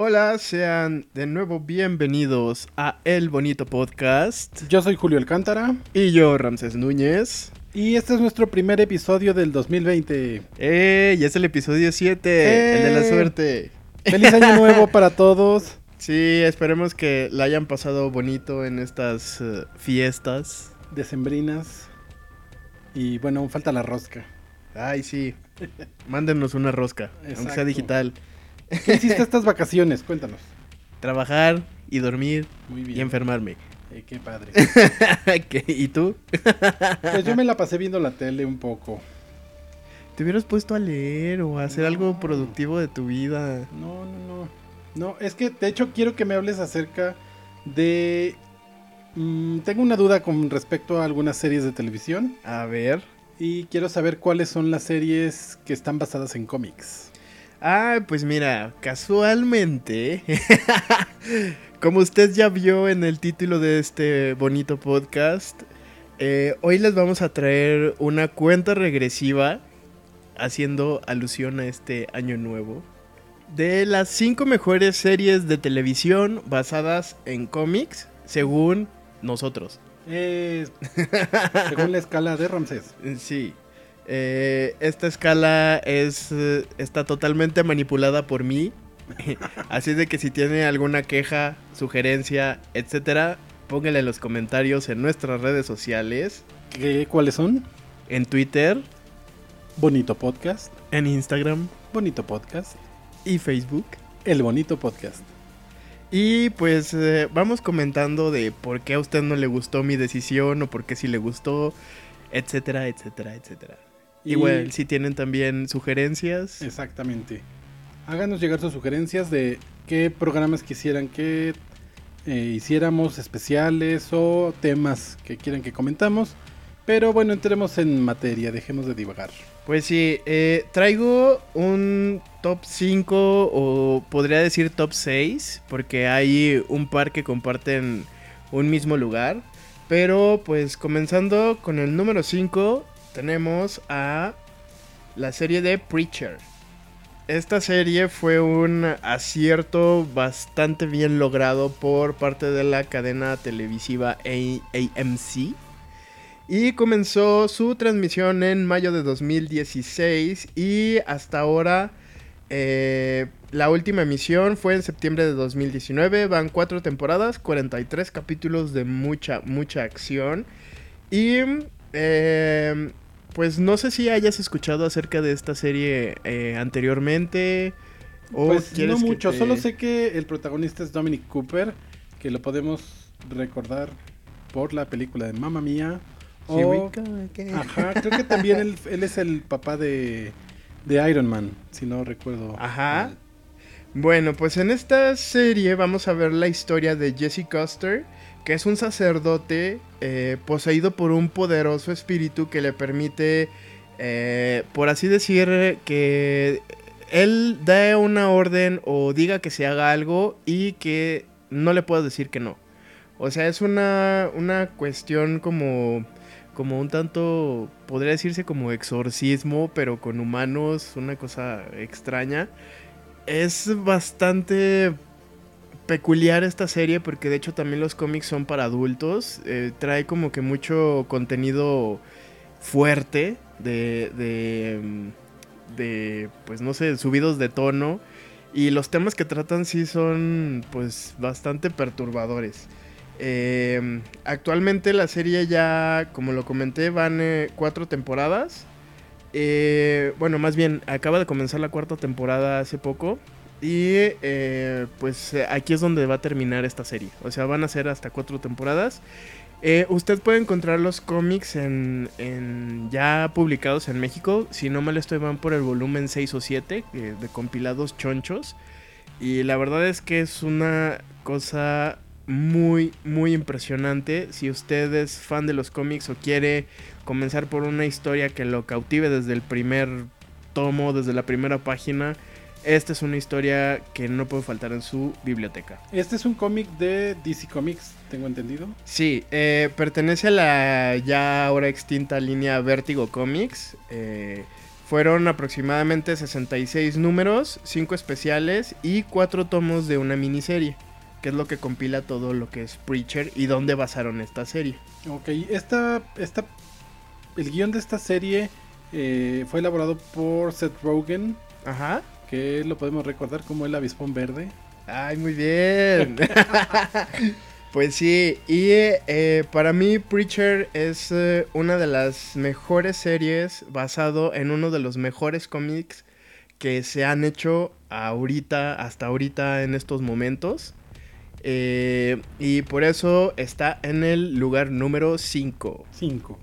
Hola, sean de nuevo bienvenidos a El Bonito Podcast. Yo soy Julio Alcántara. Y yo, Ramses Núñez. Y este es nuestro primer episodio del 2020. ¡Eh! Ya es el episodio 7, el de la suerte. ¡Feliz año nuevo para todos! Sí, esperemos que la hayan pasado bonito en estas uh, fiestas. Decembrinas. Y bueno, aún falta la rosca. Ay, sí. Mándenos una rosca, aunque sea digital. ¿Qué hiciste estas vacaciones? Cuéntanos. Trabajar y dormir y enfermarme. Eh, qué padre. ¿Y tú? pues yo me la pasé viendo la tele un poco. Te hubieras puesto a leer o a hacer algo productivo de tu vida. No, no, no. No, es que de hecho quiero que me hables acerca de... Mm, tengo una duda con respecto a algunas series de televisión. A ver. Y quiero saber cuáles son las series que están basadas en cómics. Ah, pues mira, casualmente, como usted ya vio en el título de este bonito podcast, eh, hoy les vamos a traer una cuenta regresiva haciendo alusión a este año nuevo de las cinco mejores series de televisión basadas en cómics según nosotros. Eh, según la escala de Ramsés. Sí. Eh, esta escala es eh, está totalmente manipulada por mí. Así de que si tiene alguna queja, sugerencia, etcétera, póngale en los comentarios en nuestras redes sociales. ¿Qué, ¿Cuáles son? En Twitter. Bonito Podcast. En Instagram. Bonito Podcast. Y Facebook. El Bonito Podcast. Y pues eh, vamos comentando de por qué a usted no le gustó mi decisión o por qué sí le gustó, etcétera, etcétera, etcétera. Igual, si tienen también sugerencias. Exactamente. Háganos llegar sus sugerencias de qué programas quisieran que eh, hiciéramos especiales o temas que quieran que comentamos. Pero bueno, entremos en materia, dejemos de divagar. Pues sí, eh, traigo un top 5 o podría decir top 6, porque hay un par que comparten un mismo lugar. Pero pues comenzando con el número 5, tenemos a la serie de Preacher. Esta serie fue un acierto bastante bien logrado por parte de la cadena televisiva AMC. Y comenzó su transmisión en mayo de 2016 y hasta ahora eh, la última emisión fue en septiembre de 2019. Van cuatro temporadas, 43 capítulos de mucha, mucha acción. Y eh, pues no sé si hayas escuchado acerca de esta serie eh, anteriormente. O pues no mucho, solo sé que el protagonista es Dominic Cooper, que lo podemos recordar por la película de Mamma Mía. O, ajá, creo que también él, él, es el papá de, de Iron Man, si no recuerdo. Ajá. Bueno, pues en esta serie vamos a ver la historia de Jesse Custer que es un sacerdote eh, poseído por un poderoso espíritu que le permite, eh, por así decir, que él dé una orden o diga que se haga algo y que no le pueda decir que no. O sea, es una, una cuestión como, como un tanto, podría decirse como exorcismo, pero con humanos, una cosa extraña. Es bastante peculiar esta serie porque de hecho también los cómics son para adultos. Eh, trae como que mucho contenido fuerte de, de, de, pues no sé, subidos de tono. Y los temas que tratan sí son pues bastante perturbadores. Eh, actualmente la serie ya, como lo comenté, van eh, cuatro temporadas. bueno, más bien, acaba de comenzar la cuarta temporada hace poco. Y eh, pues eh, aquí es donde va a terminar esta serie. O sea, van a ser hasta cuatro temporadas. Eh, usted puede encontrar los cómics en, ya publicados en México. Si no mal estoy, van por el volumen 6 o 7 de compilados chonchos. Y la verdad es que es una cosa muy, muy impresionante. Si usted es fan de los cómics o quiere comenzar por una historia que lo cautive desde el primer tomo, desde la primera página esta es una historia que no puede faltar en su biblioteca. Este es un cómic de DC Comics, tengo entendido. Sí, eh, pertenece a la ya ahora extinta línea Vertigo Comics. Eh, Fueron aproximadamente 66 números, 5 especiales y 4 tomos de una miniserie, que es lo que compila todo lo que es Preacher y dónde basaron esta serie. Ok, esta, esta, el guion de esta serie eh, fue elaborado por Seth Rogen. Ajá. Que lo podemos recordar como el avispón verde. Ay, muy bien. Pues sí, y eh, para mí Preacher es eh, una de las mejores series basado en uno de los mejores cómics que se han hecho ahorita, hasta ahorita en estos momentos. Eh, y por eso está en el lugar número 5. 5.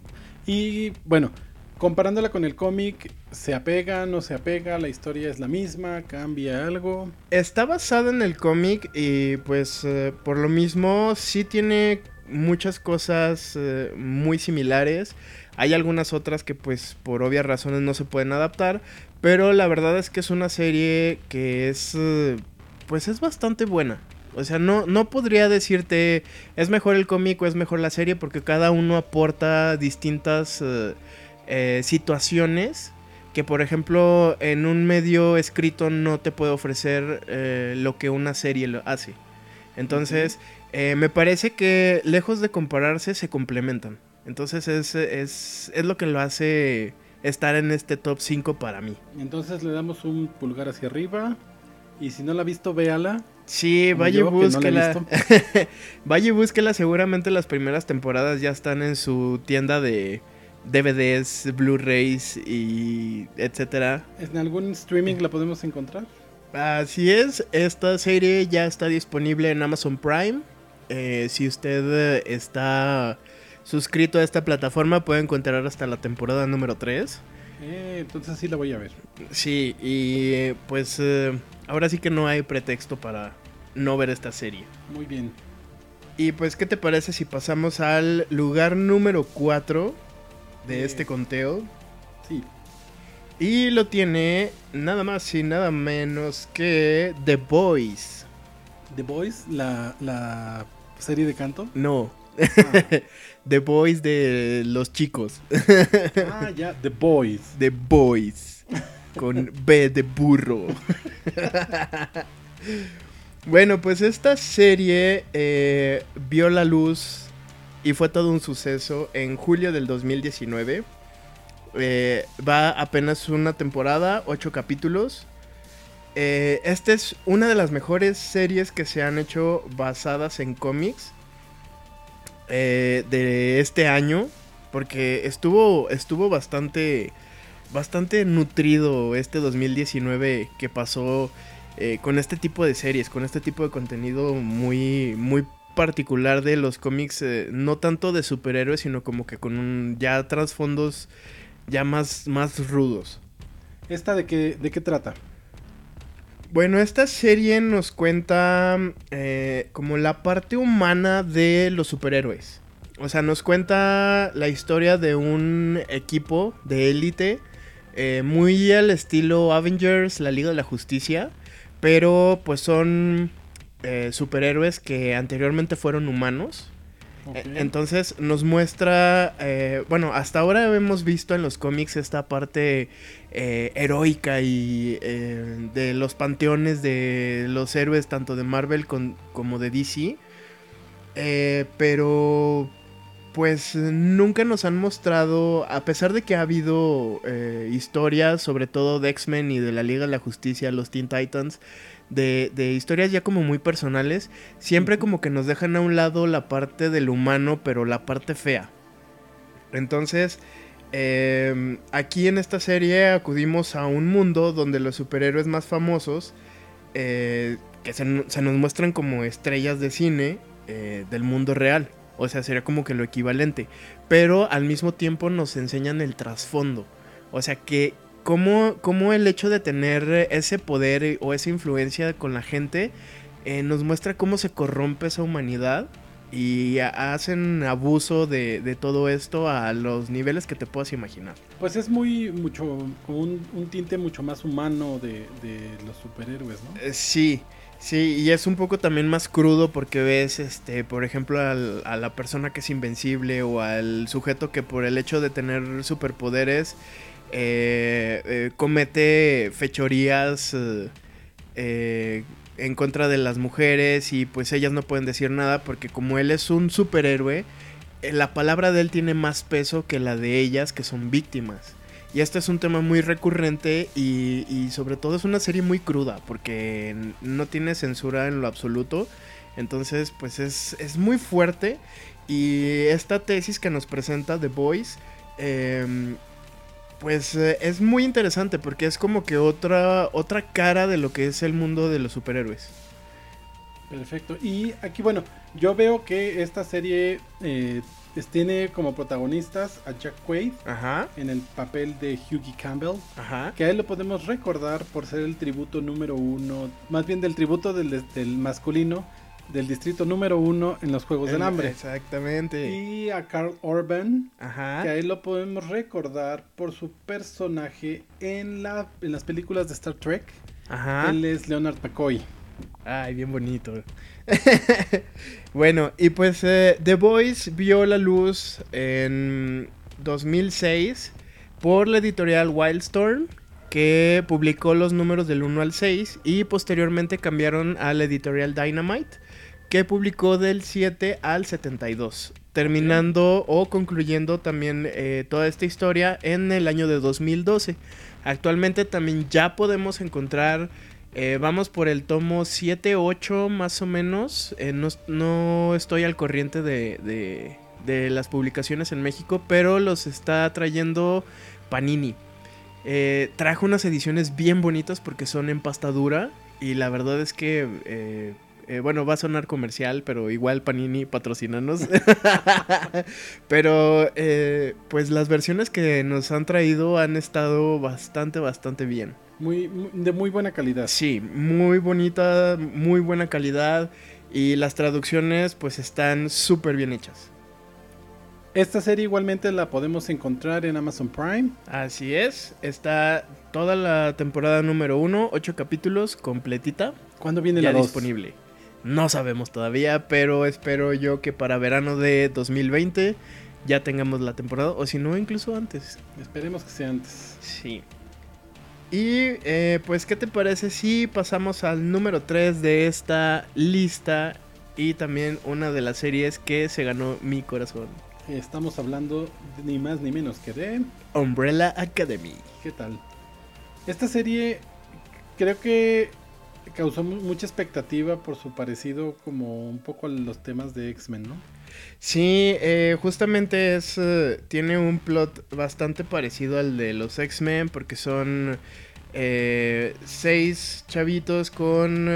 Y bueno, comparándola con el cómic, ¿se apega, no se apega? ¿La historia es la misma? ¿Cambia algo? Está basada en el cómic y pues eh, por lo mismo sí tiene muchas cosas eh, muy similares. Hay algunas otras que pues por obvias razones no se pueden adaptar, pero la verdad es que es una serie que es eh, pues es bastante buena. O sea, no, no podría decirte es mejor el cómic o es mejor la serie porque cada uno aporta distintas situaciones que por ejemplo en un medio escrito no te puede ofrecer eh, lo que una serie lo hace. Entonces, eh, me parece que lejos de compararse se complementan. Entonces es, es, es, lo que lo hace estar en este top 5 para mí. Entonces le damos un pulgar hacia arriba. Y si no la ha visto, véala. Sí, vaya y búsquela. vaya y búsquela. Seguramente las primeras temporadas ya están en su tienda de, DVDs, Blu-rays y etcétera. ¿En algún streaming la podemos encontrar? Así es, esta serie ya está disponible en Amazon Prime. Eh, si usted está suscrito a esta plataforma puede encontrar hasta la temporada número 3. Eh, entonces sí la voy a ver. Sí, y pues eh, ahora sí que no hay pretexto para no ver esta serie. Muy bien. Y pues, ¿qué te parece si pasamos al lugar número 4? De este conteo. Sí. Y lo tiene nada más y nada menos que The Boys. ¿The Boys? ¿La, la serie de canto? No. Ah. The Boys de los chicos. ah, ya, The Boys. The Boys. Con B de burro. bueno, pues esta serie eh, vio la luz y fue todo un suceso en julio del 2019. Eh, va apenas una temporada, ocho capítulos. Eh, esta es una de las mejores series que se han hecho basadas en cómics eh, de este año. Porque estuvo, estuvo bastante, bastante nutrido este 2019 que pasó con este tipo de series, con este tipo de contenido muy, muy particular de los cómics, eh, no tanto de superhéroes, sino como que con un, ya trasfondos ya más, más rudos. ¿Esta de qué, de qué trata? Bueno, esta serie nos cuenta eh, como la parte humana de los superhéroes. O sea, nos cuenta la historia de un equipo de élite eh, muy al estilo Avengers, la Liga de la Justicia, pero pues son eh, superhéroes que anteriormente fueron humanos. E, entonces nos muestra, eh, bueno, hasta ahora hemos visto en los cómics esta parte eh, heroica y de los panteones de los héroes tanto de Marvel como de DC. pero pues nunca nos han mostrado, a pesar de que ha habido historias, sobre todo de X-Men y de la Liga de la Justicia, los Teen Titans, de, historias ya como muy personales, siempre como que nos dejan a un lado la parte del humano, pero la parte fea. Entonces, em, aquí en esta serie acudimos a un mundo donde los superhéroes más famosos, eh, que se, nos muestran como estrellas de cine eh, del mundo real. O sea, sería como que lo equivalente. Pero al mismo tiempo nos enseñan el trasfondo. O sea, que, cómo, el hecho de tener ese poder o esa influencia con la gente eh, nos muestra cómo se corrompe esa humanidad y hacen abuso de, todo esto a los niveles que te puedas imaginar. Pues es muy, mucho, un, un tinte mucho más humano de, los superhéroes, ¿no? Eh, sí, sí, y es un poco también más crudo porque ves, este, por ejemplo, a la persona que es invencible o al sujeto que por el hecho de tener superpoderes eh, eh, comete fechorías eh, en contra de las mujeres y pues ellas no pueden decir nada porque como él es un superhéroe, la palabra de él tiene más peso que la de ellas que son víctimas. Y este es un tema muy recurrente y, sobre todo es una serie muy cruda porque no tiene censura en lo absoluto. Entonces pues es, es muy fuerte y esta tesis que nos presenta The Voice em, pues eh, es muy interesante porque es como que otra, otra cara de lo que es el mundo de los superhéroes. Perfecto. Y aquí, bueno, yo veo que esta serie eh, tiene como protagonistas a Jack Quaid en el papel de Hughie Campbell. Que a él lo podemos recordar por ser el tributo número uno, más bien del tributo del, del masculino del distrito número uno en los Juegos del Hambre. Exactamente. Y a Carl Orban, Ajá. que ahí lo podemos recordar por su personaje en, la, en las películas de Star Trek. Ajá. Él es Leonard McCoy. Ay, bien bonito. bueno, y pues eh, The Voice vio la luz en 2006 por la editorial Wildstorm que publicó los números del 1 al 6 y posteriormente cambiaron a la editorial Dynamite que publicó del 7 al 72, terminando o concluyendo también eh, toda esta historia en el año de 2012. Actualmente también ya podemos encontrar, eh, vamos por el tomo 7-8 más o menos, eh, no, estoy al corriente de, de, las publicaciones en México, pero los está trayendo Panini. trajo unas ediciones bien bonitas porque son en pasta dura y la verdad es que eh, bueno, va a sonar comercial, pero igual Panini patrocinanos. pero eh, pues las versiones que nos han traído han estado bastante, bastante bien. Muy, de muy buena calidad. Sí, muy bonita, muy buena calidad. Y las traducciones pues están súper bien hechas. Esta serie igualmente la podemos encontrar en Amazon Prime. Así es, está toda la temporada número uno, ocho capítulos, completita. ¿Cuándo viene ya la disponible? No sabemos todavía, pero espero yo que para verano de 2020 ya tengamos la temporada, o si no, incluso antes. Esperemos que sea antes. Sí. Y eh, pues, ¿qué te parece si pasamos al número 3 de esta lista y también una de las series que se ganó mi corazón? Estamos hablando ni más ni menos que de Umbrella Academy. ¿Qué tal? Esta serie creo que causó mucha expectativa por su parecido como un poco a los temas de X-Men, ¿no? Sí, eh, justamente es eh, tiene un plot bastante parecido al de los X-Men porque son eh, seis chavitos con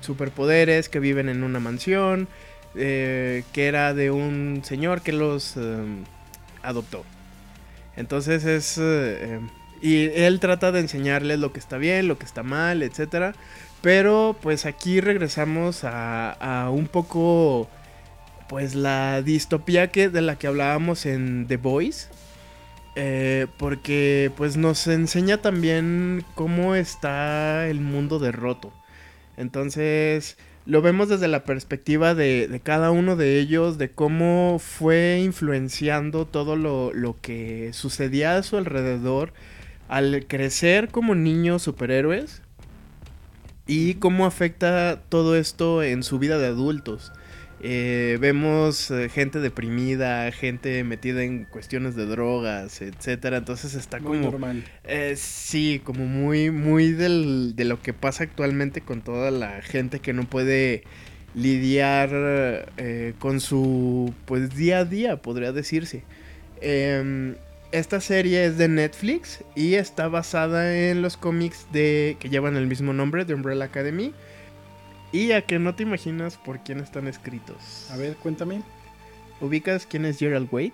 superpoderes que viven en una mansión que era de un señor que los adoptó. Entonces es y él trata de enseñarles lo que está bien, lo que está mal, etc. Pero pues aquí regresamos a, un poco pues la distopía que, de la que hablábamos en The Voice. Eh, porque pues nos enseña también cómo está el mundo derroto. Entonces lo vemos desde la perspectiva de, cada uno de ellos, de cómo fue influenciando todo lo, lo que sucedía a su alrededor al crecer como niños superhéroes y cómo afecta todo esto en su vida de adultos. Eh, vemos eh, gente deprimida, gente metida en cuestiones de drogas, etcétera. Entonces está muy como normal. Eh, sí, como muy, muy del, de lo que pasa actualmente con toda la gente que no puede lidiar con su pues día a día, podría decirse. Esta serie es de Netflix y está basada en los cómics de que llevan el mismo nombre de Umbrella Academy. Y a que no te imaginas por quién están escritos. A ver, cuéntame. ¿Ubicas quién es Gerald Wade?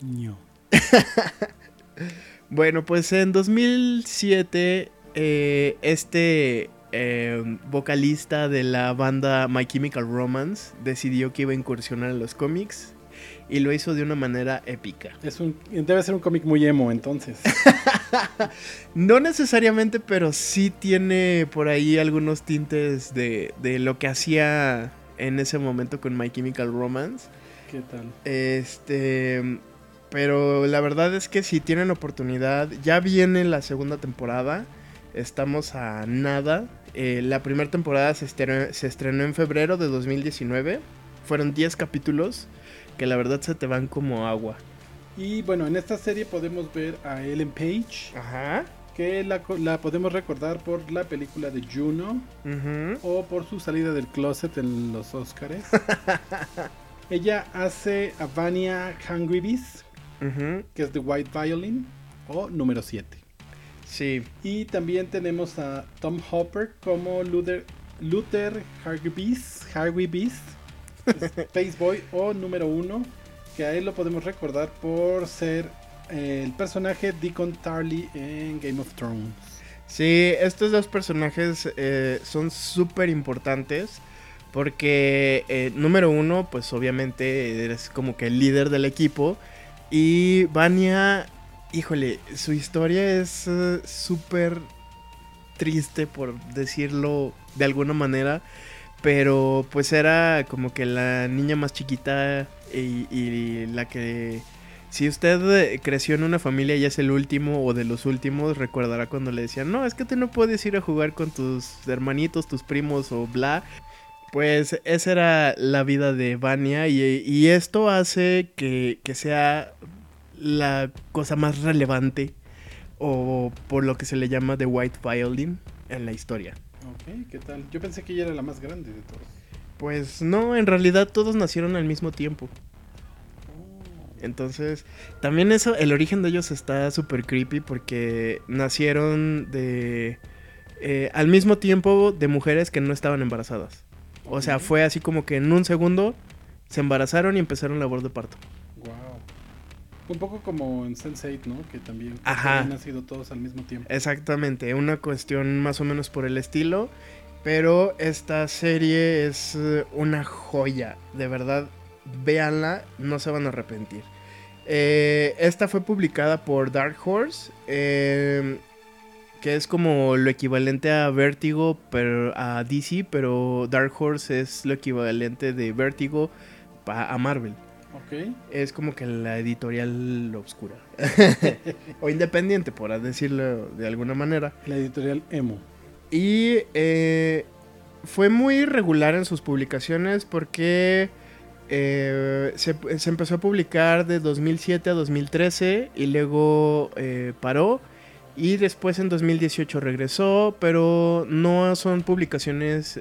No. bueno, pues en 2007 eh, este eh, vocalista de la banda My Chemical Romance decidió que iba a incursionar en los cómics y lo hizo de una manera épica. Es un, debe ser un cómic muy emo entonces. no necesariamente, pero sí tiene por ahí algunos tintes de, de lo que hacía en ese momento con My Chemical Romance. ¿Qué tal? Este. Pero la verdad es que si tienen oportunidad, ya viene la segunda temporada. Estamos a nada. Eh, la primera temporada se estrenó, se estrenó en febrero de 2019. Fueron 10 capítulos que la verdad se te van como agua. Y bueno, en esta serie podemos ver a Ellen Page. Ajá. Que la, podemos recordar por la película de Juno. O por su salida del closet en los Oscars. Ella hace a Vania Hungry Beast, que es de White Violin, o número 7. Sí. Y también tenemos a Tom Hopper como Luther, Luther Harvey Beast, Space Boy o número 1, que a él lo podemos recordar por ser eh, el personaje Deacon Tarly en Game of Thrones. Sí, estos dos personajes eh, son súper importantes. Porque, eh, número uno, pues obviamente eres como que el líder del equipo. Y Vania, híjole, su historia es súper triste, por decirlo de alguna manera. Pero pues era como que la niña más chiquita y, la que... Si usted creció en una familia y es el último o de los últimos, recordará cuando le decían, no, es que tú no puedes ir a jugar con tus hermanitos, tus primos o bla. Pues esa era la vida de Vania y, esto hace que, que, sea la cosa más relevante o por lo que se le llama The White Violin en la historia. Ok, ¿qué tal? Yo pensé que ella era la más grande de todos. Pues no, en realidad todos nacieron al mismo tiempo. Oh. Entonces, también eso, el origen de ellos está súper creepy porque nacieron de... Eh, al mismo tiempo de mujeres que no estaban embarazadas. O sea, fue así como que en un segundo se embarazaron y empezaron labor de parto. Un poco como en Sense8, ¿no? Que también han nacido todos al mismo tiempo. Exactamente, una cuestión más o menos por el estilo. Pero esta serie es eh, una joya, de verdad, véanla, no se van a arrepentir. Eh, esta fue publicada por Dark Horse, eh, que es como lo equivalente a Vertigo, pero a DC, pero Dark Horse es lo equivalente de Vertigo a Marvel. Es como que la editorial obscura. o independiente, por decirlo de alguna manera. La editorial Emo. Y eh, fue muy regular en sus publicaciones porque eh, se, empezó a publicar de 2007 a 2013 y luego eh, paró. Y después en 2018 regresó, pero no son publicaciones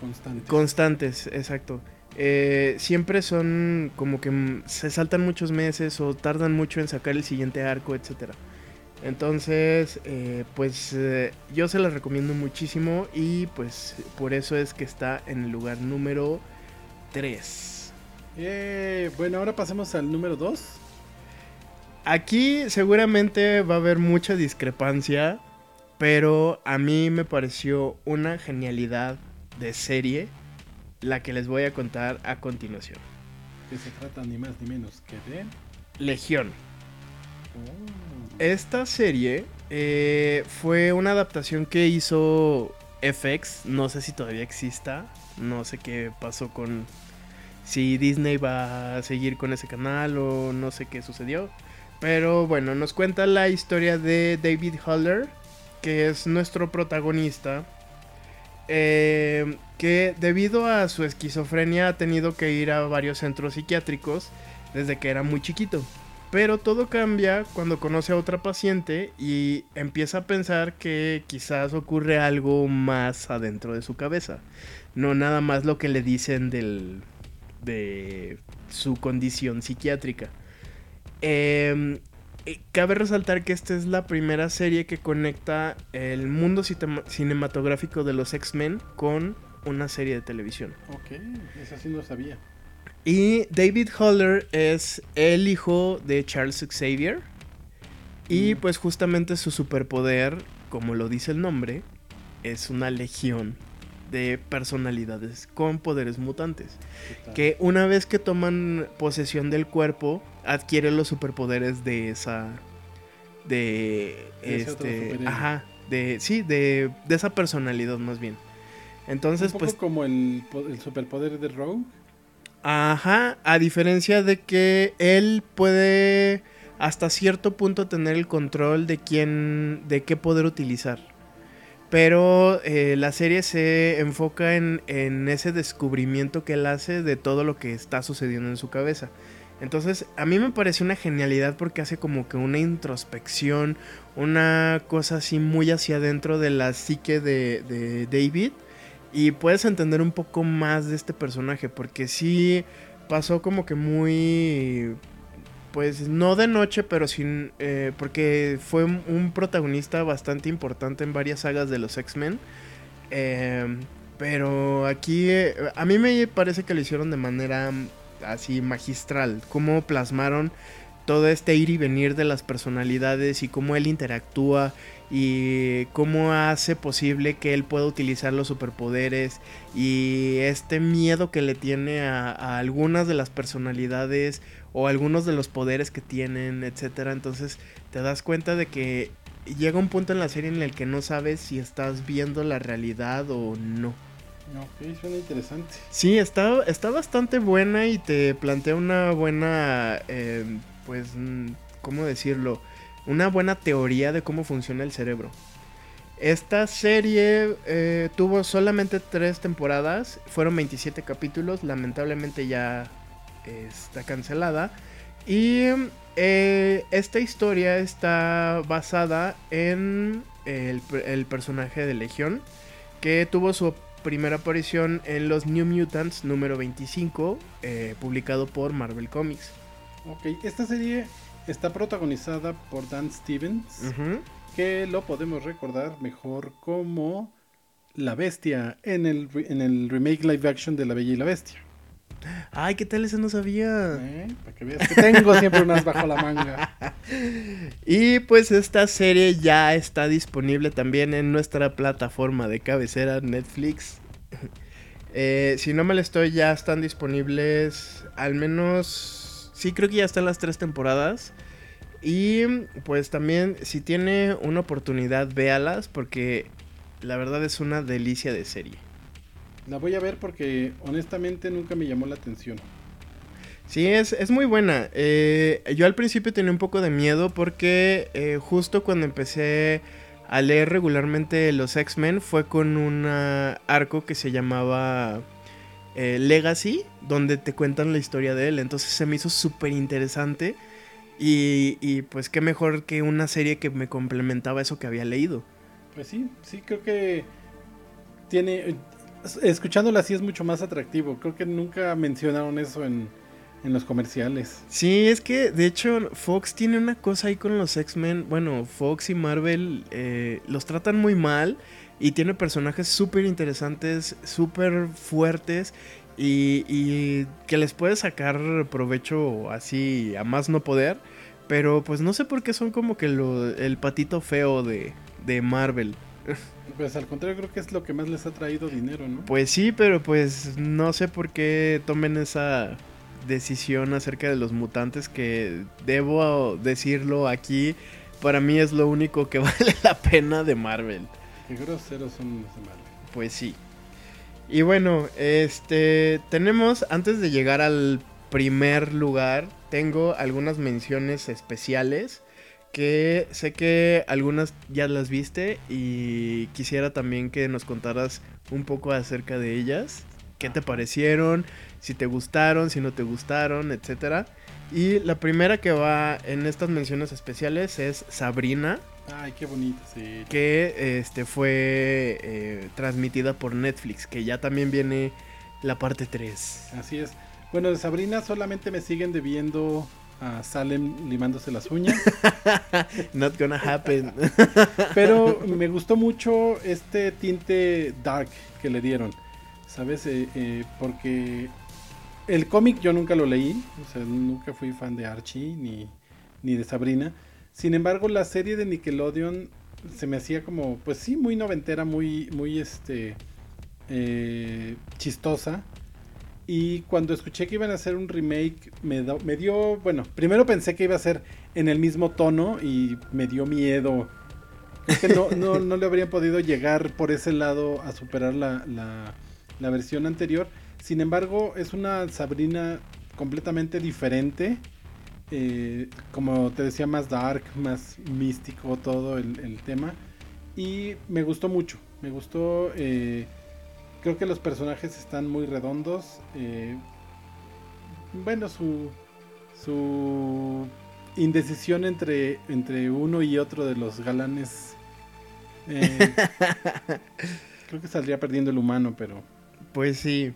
constantes. Constantes, exacto. Eh, siempre son como que se saltan muchos meses o tardan mucho en sacar el siguiente arco, etc. Entonces, eh, pues eh, yo se las recomiendo muchísimo y pues por eso es que está en el lugar número 3. bueno, ahora pasemos al número 2. Aquí seguramente va a haber mucha discrepancia, pero a mí me pareció una genialidad de serie la que les voy a contar a continuación. Que se trata ni más ni menos que de Legión. Oh. Esta serie eh, fue una adaptación que hizo FX, no sé si todavía exista, no sé qué pasó con si Disney va a seguir con ese canal o no sé qué sucedió. Pero bueno, nos cuenta la historia de David Haller, que es nuestro protagonista eh, que debido a su esquizofrenia ha tenido que ir a varios centros psiquiátricos desde que era muy chiquito. Pero todo cambia cuando conoce a otra paciente y empieza a pensar que quizás ocurre algo más adentro de su cabeza. No nada más lo que le dicen del, de su condición psiquiátrica. Eh, cabe resaltar que esta es la primera serie que conecta el mundo cinematográfico de los X-Men con una serie de televisión. Ok, eso sí no sabía. Y David Haller es el hijo de Charles Xavier. Y mm. pues justamente su superpoder, como lo dice el nombre, es una legión de personalidades con poderes mutantes. Que una vez que toman posesión del cuerpo, adquieren los superpoderes de esa. De. este. Ajá. De. Sí, de, de esa personalidad más bien. Entonces, Un poco pues. como el, el superpoder de Rogue. Ajá, a diferencia de que él puede hasta cierto punto tener el control de quién, de qué poder utilizar. Pero eh, la serie se enfoca en, ese descubrimiento que él hace de todo lo que está sucediendo en su cabeza. Entonces, a mí me parece una genialidad porque hace como que una introspección, una cosa así muy hacia adentro de la psique de David. Y puedes entender un poco más de este personaje porque sí pasó como que muy pues no de noche, pero sin. Eh, porque fue un protagonista bastante importante en varias sagas de los X-Men. Em, pero aquí. Eh, a mí me parece que lo hicieron de manera así magistral. Cómo plasmaron todo este ir y venir de las personalidades y cómo él interactúa y cómo hace posible que él pueda utilizar los superpoderes y este miedo que le tiene a algunas de las personalidades o algunos de los poderes que tienen, etcétera. Entonces te das cuenta de que llega un punto en la serie en el que no sabes si estás viendo la realidad o no. Ok, suena interesante. Sí, está, está bastante buena y te plantea una buena, eh, pues, mm, ¿cómo decirlo? Una buena teoría de cómo funciona el cerebro. Esta serie eh, tuvo solamente tres temporadas, fueron 27 capítulos, lamentablemente ya está cancelada. Y eh, esta historia está basada en el, personaje de Legión, que tuvo su primera aparición en los New Mutants número 25, eh, publicado por Marvel Comics. Ok, esta serie está protagonizada por Dan Stevens, que lo podemos recordar mejor como la bestia en el, en el remake live action de La Bella y la Bestia. Ay, ¿qué tal ese no sabía? ¿Eh? Para que veas que tengo siempre unas bajo la manga. y pues esta serie ya está disponible también en nuestra plataforma de cabecera Netflix. Eh, si no me lo estoy, ya están disponibles al menos... Sí, creo que ya están las tres temporadas. Y pues también, si tiene una oportunidad, véalas porque la verdad es una delicia de serie. La voy a ver porque honestamente nunca me llamó la atención. Sí, es, es muy buena. Eh, yo al principio tenía un poco de miedo porque eh, justo cuando empecé a leer regularmente los X-Men fue con un arco que se llamaba eh, Legacy, donde te cuentan la historia de él. Entonces se me hizo súper interesante y, y pues qué mejor que una serie que me complementaba eso que había leído. Pues sí, sí, creo que tiene, escuchándola así es mucho más atractivo. Creo que nunca mencionaron eso en, los comerciales. Sí, es que de hecho Fox tiene una cosa ahí con los X-Men. Bueno, Fox y Marvel eh, los tratan muy mal y tiene personajes súper interesantes, súper fuertes y, y, que les puede sacar provecho así a más no poder. Pero pues no sé por qué son como que el patito feo de, de Marvel. Pues al contrario, creo que es lo que más les ha traído dinero, ¿no? Pues sí, pero pues no sé por qué tomen esa decisión acerca de los mutantes que debo decirlo aquí. Para mí es lo único que vale la pena de Marvel. Qué groseros son los de Marvel. Pues sí. Y bueno, este tenemos antes de llegar al primer lugar, tengo algunas menciones especiales que sé que algunas ya las viste y quisiera también que nos contaras un poco acerca de ellas. ¿Qué te parecieron? Si te gustaron, si no te gustaron, etcétera. Y la primera que va en estas menciones especiales es Sabrina. Ay, qué bonita, sí. Que este, fue eh, transmitida por Netflix, que ya también viene la parte 3. Así es. Bueno, de Sabrina solamente me siguen debiendo a Salem limándose las uñas. Not gonna happen. Pero me gustó mucho este tinte dark que le dieron. ¿Sabes? Eh, eh, porque el cómic yo nunca lo leí. O sea, nunca fui fan de Archie ni, ni de Sabrina. Sin embargo, la serie de Nickelodeon se me hacía como, pues sí, muy noventera, muy, muy este, eh, chistosa. Y cuando escuché que iban a hacer un remake, me, me dio, bueno, primero pensé que iba a ser en el mismo tono y me dio miedo. Creo que no, no, no le habrían podido llegar por ese lado a superar la, la, versión anterior. Sin embargo, es una Sabrina completamente diferente. Eh, como te decía, más dark, más místico todo el, tema. Y me gustó mucho. Me gustó. Eh, creo que los personajes están muy redondos. Eh, bueno, su. Su indecisión entre, entre uno y otro de los galanes. creo que saldría perdiendo el humano, pero. Pues sí.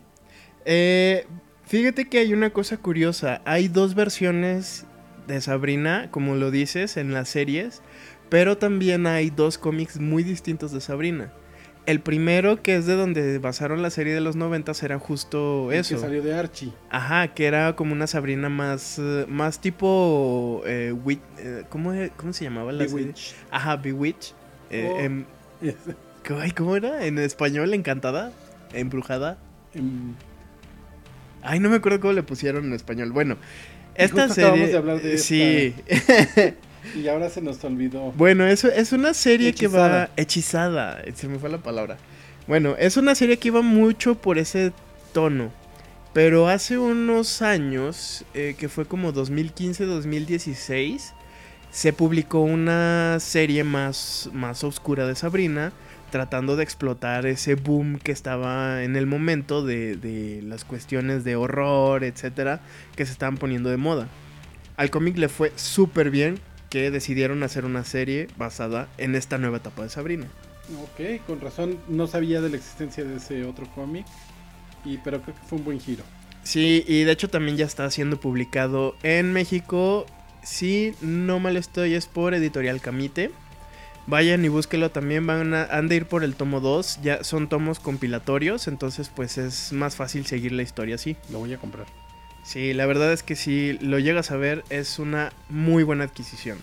Eh, fíjate que hay una cosa curiosa. Hay dos versiones de Sabrina, como lo dices, en las series. Pero también hay dos cómics muy distintos de Sabrina. El primero, que es de donde basaron la serie de los 90, era justo eso. Que salió de Archie. Ajá, que era como una Sabrina más, más tipo. Eh, eh, ¿cómo, se llamaba la Bewitch. Ajá, Bewitch. Eh, oh. em, ¿Cómo era? ¿En español? ¿Encantada? ¿Embrujada? Em, Ay, no me acuerdo cómo le pusieron en español. Bueno, esta serie. De hablar de sí. y ahora se nos olvidó. Bueno, eso es una serie que va. Hechizada. Se me fue la palabra. Bueno, es una serie que iba mucho por ese tono. Pero hace unos años, eh, que fue como 2015-2016, se publicó una serie más, más oscura de Sabrina tratando de explotar ese boom que estaba en el momento de, las cuestiones de horror, etcétera, que se estaban poniendo de moda. Al cómic le fue súper bien que decidieron hacer una serie basada en esta nueva etapa de Sabrina. Ok, con razón no sabía de la existencia de ese otro cómic, y, pero creo que fue un buen giro. Sí, y de hecho también ya está siendo publicado en México. Si no mal estoy, es por Editorial Camite. Vayan y búsquelo también, van a, han de ir por el tomo 2, ya son tomos compilatorios, entonces pues es más fácil seguir la historia así. Lo voy a comprar. Sí, la verdad es que si lo llegas a ver es una muy buena adquisición.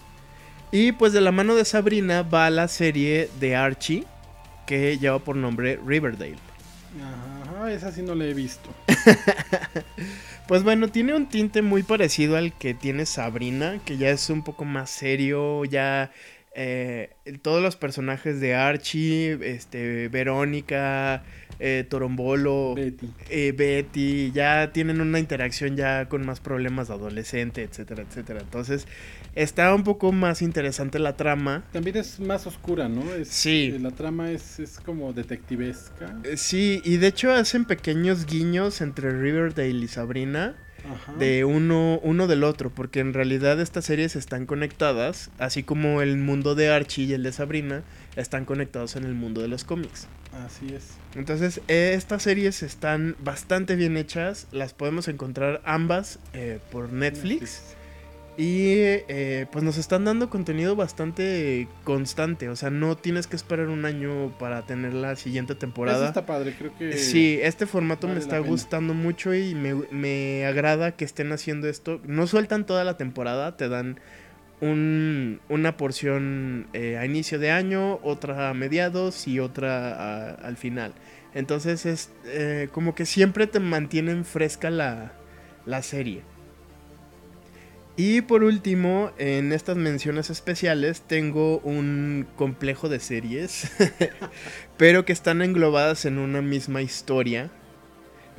Y pues de la mano de Sabrina va la serie de Archie, que lleva por nombre Riverdale. Ajá, esa sí no la he visto. pues bueno, tiene un tinte muy parecido al que tiene Sabrina, que ya es un poco más serio, ya eh, todos los personajes de Archie, este, Verónica, eh, Torombolo, Betty. Eh, Betty, ya tienen una interacción ya con más problemas de adolescente, etcétera, etcétera. Entonces, está un poco más interesante la trama. También es más oscura, ¿no? sí. La trama es, es como detectivesca. Sí, y de hecho hacen pequeños guiños entre Riverdale y Sabrina de uno, uno del otro, porque en realidad estas series están conectadas, así como el mundo de Archie y el de Sabrina están conectados en el mundo de los cómics. Así es. Entonces, estas series están bastante bien hechas, las podemos encontrar ambas eh, por Netflix. Y eh, pues nos están dando contenido bastante constante. O sea, no tienes que esperar un año para tener la siguiente temporada. Eso está padre, creo que. Sí, este formato me está gustando mucho y me, agrada que estén haciendo esto. No sueltan toda la temporada, te dan un, una porción eh, a inicio de año, otra a mediados y otra al final. Entonces es eh, como que siempre te mantienen fresca la, la serie. Y por último, en estas menciones especiales tengo un complejo de series, pero que están englobadas en una misma historia,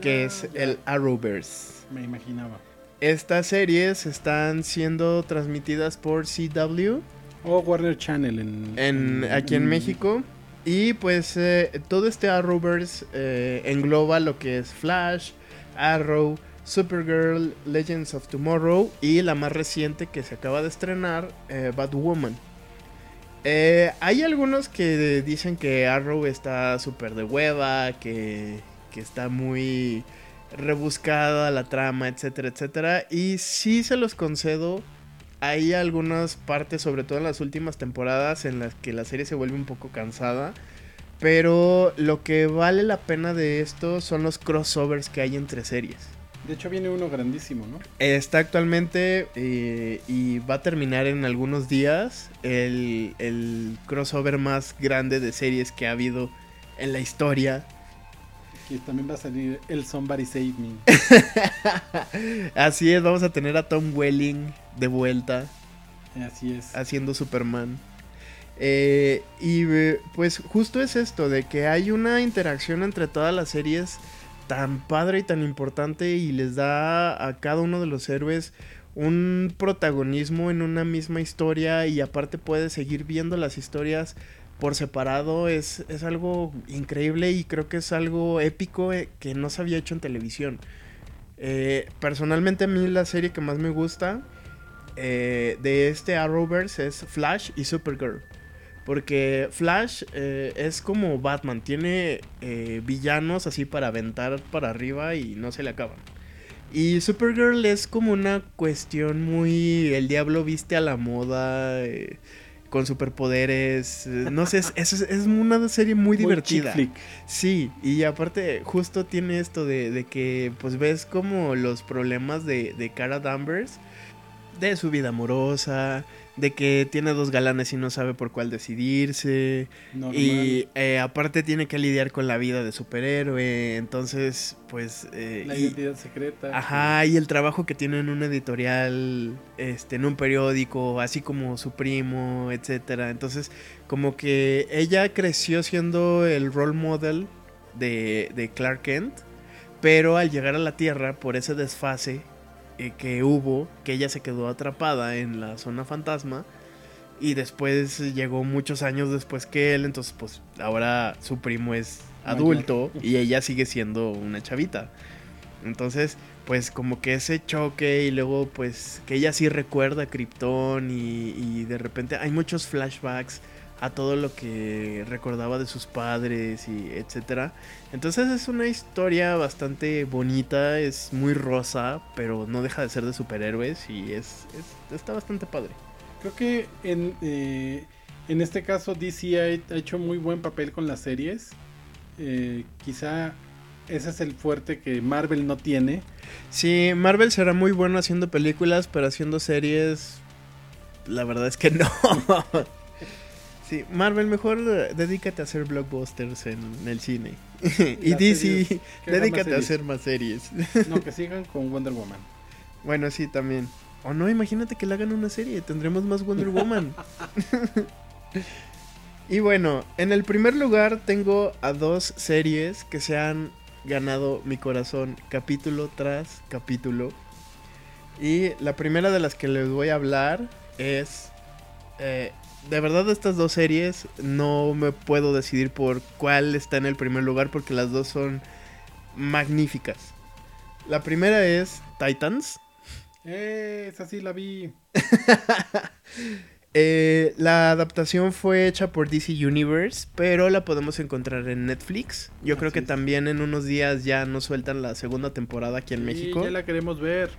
que es el Arrowverse. Me imaginaba. Estas series están siendo transmitidas por CW. O Warner Channel en, aquí en, México. Y pues eh, todo este Arrowverse eh, engloba lo que es Flash, Arrow, Supergirl, Legends of Tomorrow y la más reciente que se acaba de estrenar, eh, Batwoman. Eh, hay algunos que dicen que Arrow está súper de hueva, que, que, está muy rebuscada la trama, etcétera, etcétera. Y sí se los concedo. Hay algunas partes, sobre todo en las últimas temporadas, en las que la serie se vuelve un poco cansada. Pero lo que vale la pena de esto son los crossovers que hay entre series. De hecho viene uno grandísimo, ¿no? Está actualmente eh, y va a terminar en algunos días el, crossover más grande de series que ha habido en la historia. Y también va a salir el Somebody Save Me. Así es, vamos a tener a Tom Welling de vuelta. Así es. Haciendo Superman. Eh, y pues justo es esto, de que hay una interacción entre todas las series tan padre y tan importante y les da a cada uno de los héroes un protagonismo en una misma historia y aparte puedes seguir viendo las historias por separado es, es algo increíble y creo que es algo épico eh, que no se había hecho en televisión. Eh, personalmente a mí la serie que más me gusta eh, de este Arrowverse es Flash y Supergirl. Porque Flash es como Batman, tiene villanos así para aventar para arriba y no se le acaban. Y Supergirl es como una cuestión muy... El diablo viste a la moda con superpoderes. Eh, no sé, es, es, una serie muy, divertida. Sí, y aparte justo tiene esto de, que pues ves como los problemas de, de Cara Danvers, de su vida amorosa, de que tiene dos galanes y no sabe por cuál decidirse. Y eh, aparte tiene que lidiar con la vida de superhéroe. Entonces, pues. Eh, la identidad secreta. Ajá, y el trabajo que tiene en un editorial, este, en un periódico, así como su primo, etcétera. Entonces, como que ella creció siendo el role model de, de Clark Kent. Pero al llegar a la Tierra, por ese desfase, eh, que hubo, que ella se quedó atrapada en la zona fantasma. Y después llegó muchos años después que él, entonces pues ahora su primo es adulto y ella sigue siendo una chavita. Entonces, pues como que ese choque y luego pues que ella sí recuerda a Krypton y, y de repente hay muchos flashbacks a todo lo que recordaba de sus padres y etcétera. Entonces es una historia bastante bonita, es muy rosa, pero no deja de ser de superhéroes y es, está bastante padre. Creo que en, eh, en este caso DC ha, hecho muy buen papel con las series. Eh, quizá ese es el fuerte que Marvel no tiene. Sí, Marvel será muy bueno haciendo películas, pero haciendo series, la verdad es que no. Sí, Marvel, mejor eh, dedícate a hacer blockbusters en el cine. y DC, dedícate a hacer más series. no, que sigan con Wonder Woman. Bueno, sí, también. O no, imagínate que le hagan una serie, tendremos más Wonder Woman. y bueno, en el primer lugar tengo a dos series que se han ganado mi corazón capítulo tras capítulo. Y la primera de las que les voy a hablar es eh, de verdad estas dos series no me puedo decidir por cuál está en el primer lugar porque las dos son magníficas. La primera es Titans. Eh, esa sí la vi. Eh, la adaptación fue hecha por DC Universe, pero la podemos encontrar en Netflix. Yo creo que también en unos días ya nos sueltan la segunda temporada aquí en México. Ya la queremos ver.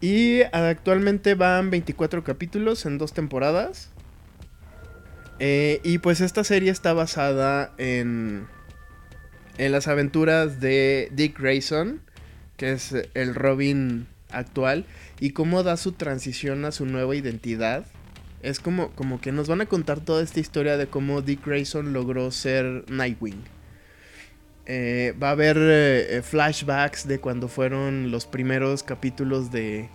Y actualmente van 24 capítulos en dos temporadas. Eh, y pues esta serie está basada en, en las aventuras de Dick Grayson, que es el Robin actual, y cómo da su transición a su nueva identidad. Es como, como que nos van a contar toda esta historia de cómo Dick Grayson logró ser Nightwing. Eh, va a haber eh, flashbacks de cuando fueron los primeros capítulos de,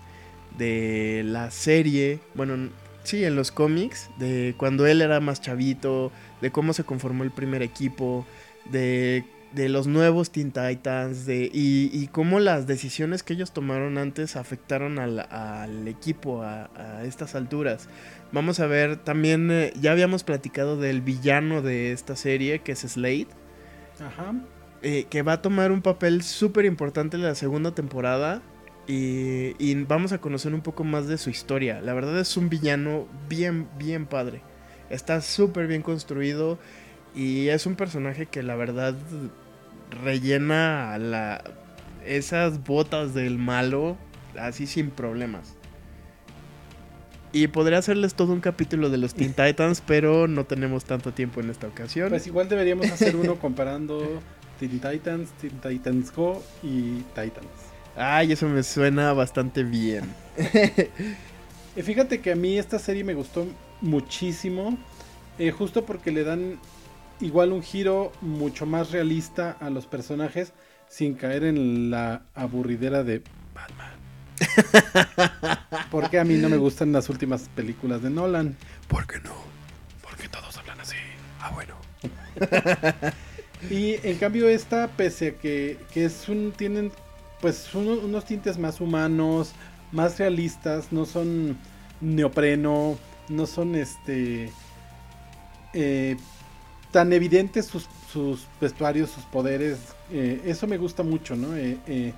de la serie. Bueno, Sí, en los cómics, de cuando él era más chavito, de cómo se conformó el primer equipo, de, de los nuevos Teen Titans, de, y, cómo las decisiones que ellos tomaron antes afectaron al, equipo a, estas alturas. Vamos a ver, también eh, ya habíamos platicado del villano de esta serie, que es Slade. Ajá. Eh, que va a tomar un papel súper importante en la segunda temporada. Y, vamos a conocer un poco más de su historia. La verdad es un villano bien, bien padre. Está súper bien construido y es un personaje que la verdad rellena la, esas botas del malo así sin problemas. Y podría hacerles todo un capítulo de los Teen Titans, pero no tenemos tanto tiempo en esta ocasión. Pues igual deberíamos hacer uno comparando Teen Titans, Teen Titans Go y Titans. Ay, eso me suena bastante bien. Fíjate que a mí esta serie me gustó muchísimo. Eh, justo porque le dan igual un giro mucho más realista a los personajes sin caer en la aburridera de Batman. porque a mí no me gustan las últimas películas de Nolan. ¿Por qué no? Porque todos hablan así. Ah, bueno. y en cambio esta, pese a que, que es un, tienen pues unos tintes más humanos, más realistas, no son neopreno, no son este eh, tan evidentes sus, sus, vestuarios, sus poderes. Eh, eso me gusta mucho, ¿no? Eh,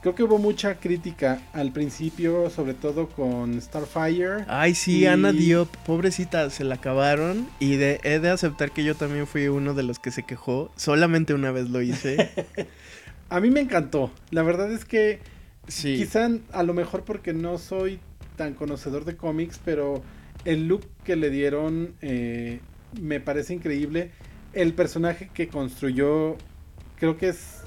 creo que hubo mucha crítica al principio, sobre todo con Starfire. Ay, sí, Ana Diop, pobrecita, se la acabaron. Y de, he de aceptar que yo también fui uno de los que se quejó. Solamente una vez lo hice. A mí me encantó. La verdad es que sí. quizá a lo mejor porque no soy tan conocedor de cómics, pero el look que le dieron eh, me parece increíble. El personaje que construyó creo que es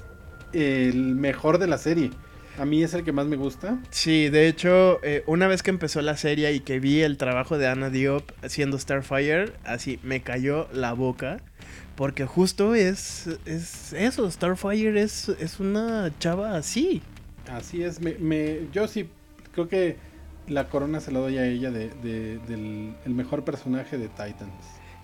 el mejor de la serie. A mí es el que más me gusta. Sí, de hecho, eh, una vez que empezó la serie y que vi el trabajo de Anna Diop haciendo Starfire, así me cayó la boca. Porque justo es, es eso, Starfire es, es una chava así. Así es, me, yo sí creo que la corona se la doy a ella de, del el mejor personaje de Titans.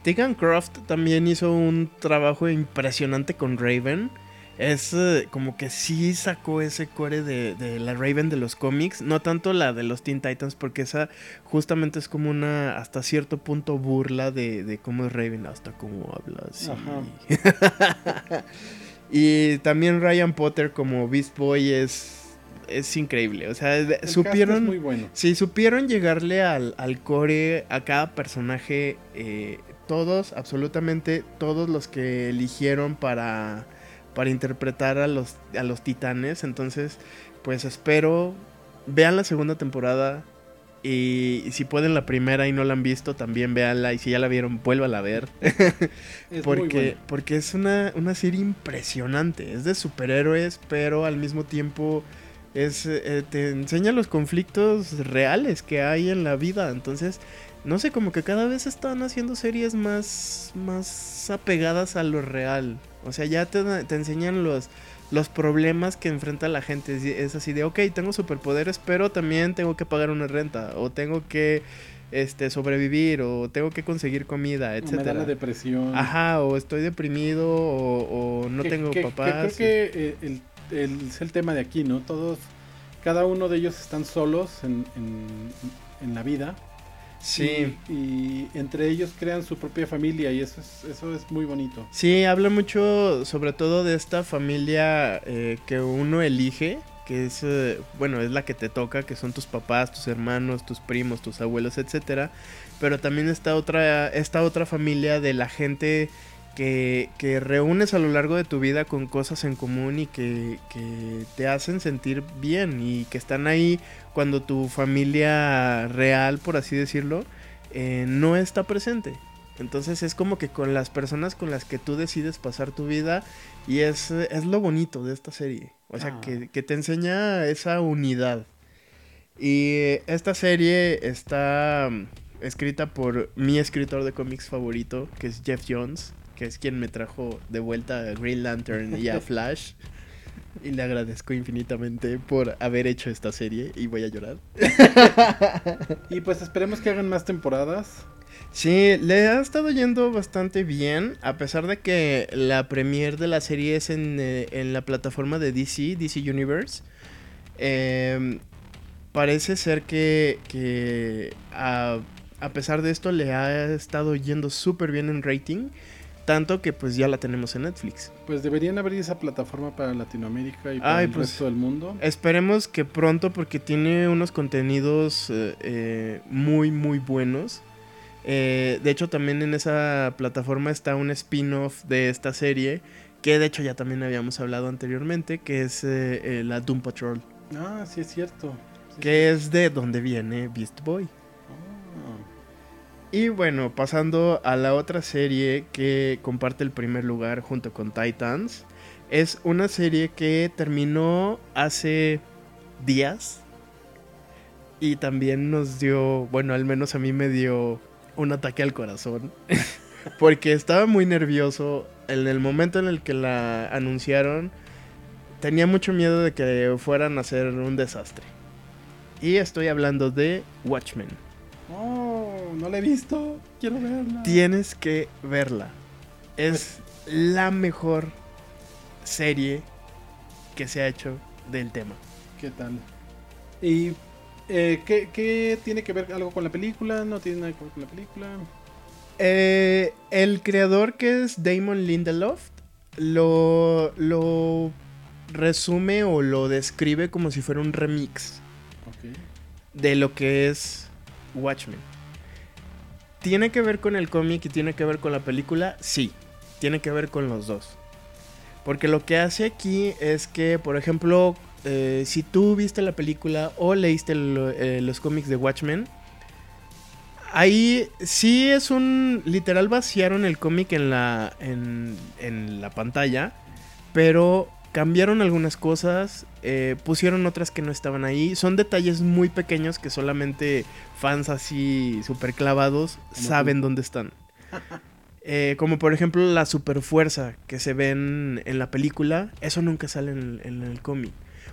Tegan Croft también hizo un trabajo impresionante con Raven es eh, como que sí sacó ese core de, la Raven de los cómics, no tanto la de los Teen Titans, porque esa justamente es como una hasta cierto punto burla de, cómo es Raven, hasta cómo habla así. y también Ryan Potter como Beast Boy es es increíble. O sea, supieron. muy bueno. Sí, supieron llegarle al, core a cada personaje. Eh, todos, absolutamente todos los que eligieron para para interpretar a los, a los titanes. Entonces, pues espero, vean la segunda temporada. Y, si pueden la primera y no la han visto, también véanla. Y si ya la vieron, vuélvala a ver. porque, porque es una, una serie impresionante. Es de superhéroes, pero al mismo tiempo es, eh, te enseña los conflictos reales que hay en la vida. Entonces, no sé, como que cada vez están haciendo series más, más apegadas a lo real. O sea, ya te, enseñan los, los problemas que enfrenta la gente. Es así de, ok, tengo superpoderes, pero también tengo que pagar una renta. O tengo que este, sobrevivir. O tengo que conseguir comida, etc. Me da la depresión. Ajá, o estoy deprimido. O, no tengo papás. creo que eh, el, el, es el tema de aquí, ¿no? Todos, cada uno de ellos están solos en, en, en la vida Sí. Y, entre ellos crean su propia familia y eso es, eso es muy bonito. Sí, habla mucho sobre todo de esta familia eh, que uno elige, que es, eh, bueno, es la que te toca, que son tus papás, tus hermanos, tus primos, tus abuelos, etcétera. Pero también está otra, esta otra familia de la gente que, que, reúnes a lo largo de tu vida con cosas en común y que, que, te hacen sentir bien y que están ahí cuando tu familia real, por así decirlo, eh, no está presente. Entonces es como que con las personas con las que tú decides pasar tu vida y es, es lo bonito de esta serie. O sea, que, ah. que te enseña esa unidad. Y esta serie está mm, escrita por mi escritor de cómics favorito, que es Jeff Jones que es quien me trajo de vuelta a Green Lantern y a Flash. Y le agradezco infinitamente por haber hecho esta serie y voy a llorar. y pues esperemos que hagan más temporadas. Sí, le ha estado yendo bastante bien, a pesar de que la premiere de la serie es en, eh, la plataforma de DC, DC Universe. Em, parece ser que, que a, a, pesar de esto le ha estado yendo súper bien en rating. Tanto que pues ya la tenemos en Netflix. Pues deberían abrir esa plataforma para Latinoamérica y para el pues, resto del mundo. Esperemos que pronto porque tiene unos contenidos eh, eh, muy muy buenos. Eh, de hecho también en esa plataforma está un spin-off de esta serie que de hecho ya también habíamos hablado anteriormente, que es la Doom Patrol. Ah, sí es cierto. que es de donde viene Beast Boy. Y bueno, pasando a la otra serie que comparte el primer lugar junto con Titans. Es una serie que terminó hace días. Y también nos dio, bueno, al menos a mí me dio un ataque al corazón. porque estaba muy nervioso. En el momento en el que la anunciaron, tenía mucho miedo de que fueran a hacer un desastre. Y estoy hablando de Watchmen. Oh, no la he visto. Quiero verla. Tienes que verla. es la mejor serie que se ha hecho del tema. ¿Qué tal? ¿Y eh, ¿qué, tiene que ver algo con la película? ¿No tiene nada que ver con la película? Eh, el creador que es Damon Lindelof lo, lo resume o lo describe como si fuera un remix de lo que es Watchmen. ¿Tiene que ver con el cómic y tiene que ver con la película? Sí, tiene que ver con los dos. Porque lo que hace aquí es que, por ejemplo, eh, si tú viste la película o leíste eh, los cómics de Watchmen, ahí sí es un. Literal vaciaron el cómic en la, en, en la pantalla, pero cambiaron algunas cosas, eh, pusieron otras que no estaban ahí. Son detalles muy pequeños que solamente fans así super clavados saben dónde están. Eh, como por ejemplo la super fuerza que se ven en la película, eso nunca sale en, el cómic.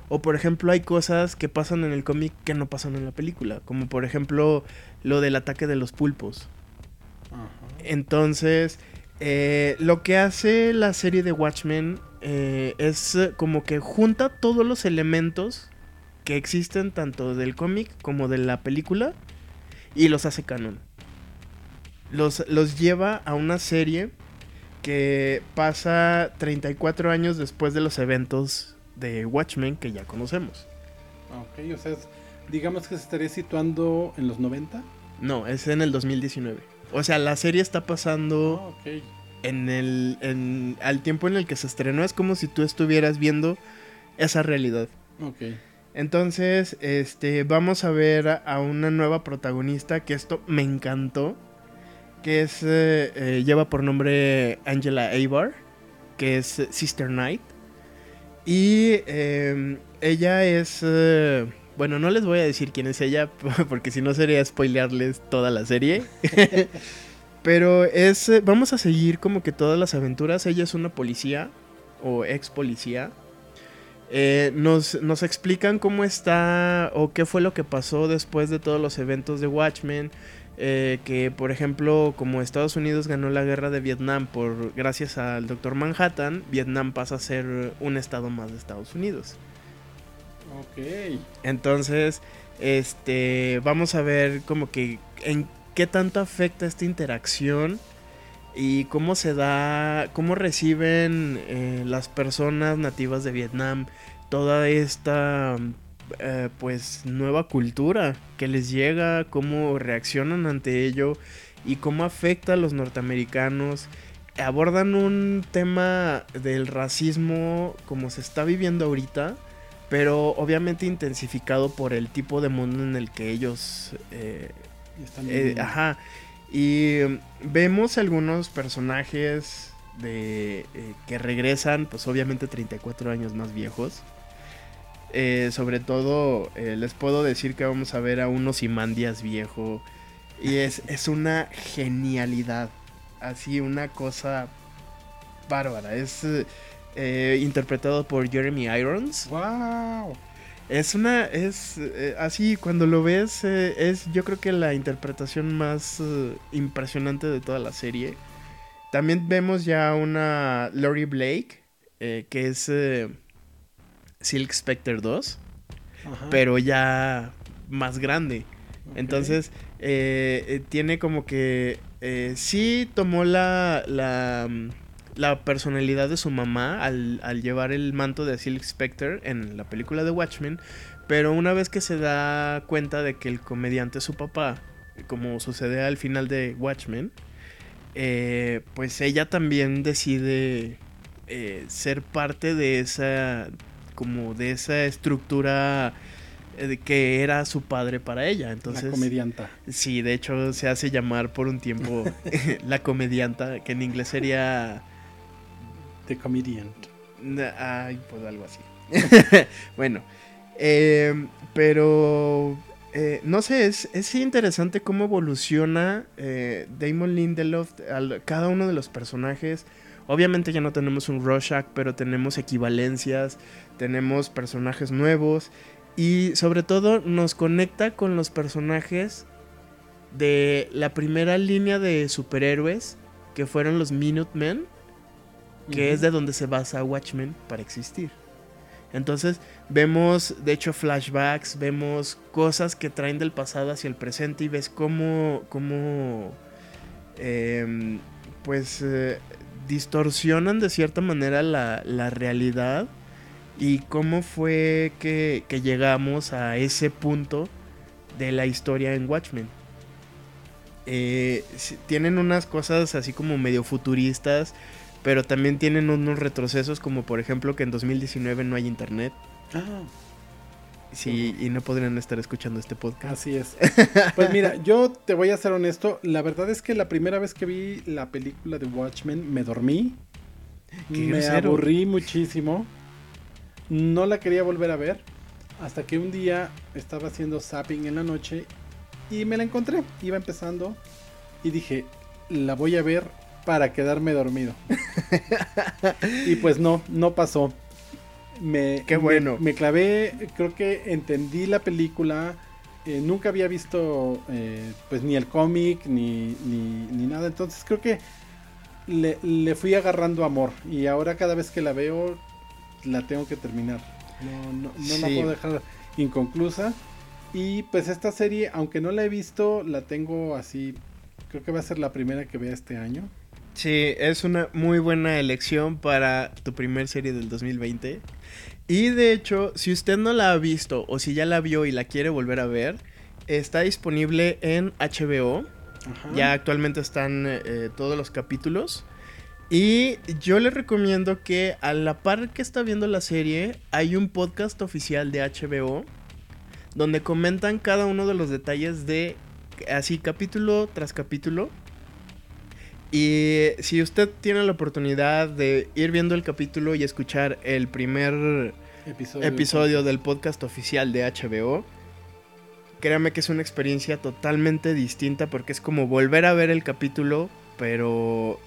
O por ejemplo hay cosas que pasan en el cómic que no pasan en la película, como por ejemplo lo del ataque de los pulpos. Entonces, eh, lo que hace la serie de Watchmen eh, es como que junta todos los elementos que existen tanto del cómic como de la película y los hace canon. Los, los lleva a una serie que pasa 34 años después de los eventos de Watchmen que ya conocemos. Ok, o sea, digamos que se estaría situando en los 90. No, es en el 2019. O sea, la serie está pasando ah, en el en, al tiempo en el que se estrenó. Es como si tú estuvieras viendo esa realidad. Ok. Entonces, este, vamos a ver a una nueva protagonista que esto me encantó. Que es, eh, eh, lleva por nombre Angela Abar, que es Sister Knight. Y em, ella es... Eh, bueno, no les voy a decir quién es ella, porque si no sería spoilearles toda la serie. Pero es... Vamos a seguir como que todas las aventuras. Ella es una policía, o ex policía. nos, nos, explican cómo está o qué fue lo que pasó después de todos los eventos de Watchmen. Eh, que por ejemplo como Estados Unidos ganó la guerra de Vietnam por gracias al Doctor Manhattan, Vietnam pasa a ser un estado más de Estados Unidos. Ok. Entonces, este, vamos a ver como que en qué tanto afecta esta interacción y cómo se da, cómo reciben eh, las personas nativas de Vietnam toda esta eh, pues nueva cultura que les llega, cómo reaccionan ante ello y cómo afecta a los norteamericanos. Abordan un tema del racismo como se está viviendo ahorita, pero obviamente intensificado por el tipo de mundo en el que ellos... Eh, eh, ajá. Y vemos algunos personajes de que regresan, pues obviamente 34 años más viejos. Eh, sobre todo, eh, les puedo decir que vamos a ver a unos Imandias viejo. Y es, es una genialidad. Así, una cosa bárbara. Es eh, interpretado por Jeremy Irons. ¡Wow! Es una. Es así, cuando lo ves, es yo creo que la interpretación más impresionante de toda la serie. También vemos ya una Lori Blake, que es Silk Spectre 2, pero ya más grande. Entonces, eh, eh, tiene como que eh, sí tomó la, la, la, personalidad de su mamá al, al, llevar el manto de Silk Spectre en la película de Watchmen, pero una vez que se da cuenta de que el comediante es su papá, como sucede al final de Watchmen, pues ella también decide ser parte de esa como de esa estructura eh, que era su padre para ella. Entonces, la comedianta. Sí, de hecho se hace llamar por un tiempo la comedianta, que en inglés sería... The Comedian. Ay, pues algo así. bueno, em, pero eh, no sé, es, es, interesante cómo evoluciona eh, Damon Lindelof, cada uno de los personajes. Obviamente ya no tenemos un Rorschach, pero tenemos equivalencias, tenemos personajes nuevos y sobre todo nos conecta con los personajes de la primera línea de superhéroes que fueron los Minutemen, que es de donde se basa Watchmen para existir. Entonces vemos, de hecho, flashbacks, vemos cosas que traen del pasado hacia el presente y ves cómo, cómo em, pues, eh, distorsionan de cierta manera la, la realidad y cómo fue que, que, llegamos a ese punto de la historia en Watchmen. Eh, tienen unas cosas así como medio futuristas, pero también tienen unos retrocesos como por ejemplo que en 2019 no hay internet. Ah. Sí, y no podrían estar escuchando este podcast. Así es. Pues mira, yo te voy a ser honesto. La verdad es que la primera vez que vi la película de Watchmen me dormí. me aburrí muchísimo. No la quería volver a ver. Hasta que un día estaba haciendo zapping en la noche y me la encontré. Iba empezando y dije, la voy a ver para quedarme dormido. y pues no, no pasó. Me, Qué bueno. Me, clavé, creo que entendí la película. Eh, nunca había visto eh, pues ni el cómic ni, ni, nada. Entonces creo que le, le, fui agarrando amor. Y ahora cada vez que la veo la tengo que terminar. No, no, no la puedo dejar inconclusa. Y pues esta serie, aunque no la he visto, la tengo así. Creo que va a ser la primera que vea este año. Sí, es una muy buena elección para tu primer serie del 2020. Y de hecho, si usted no la ha visto o si ya la vio y la quiere volver a ver, está disponible en HBO. Ya actualmente están eh, todos los capítulos. Y yo le recomiendo que a la par que está viendo la serie, hay un podcast oficial de HBO donde comentan cada uno de los detalles de así capítulo tras capítulo. Y si usted tiene la oportunidad de ir viendo el capítulo y escuchar el primer episodio, del podcast. oficial de HBO, créame que es una experiencia totalmente distinta porque es como volver a ver el capítulo, pero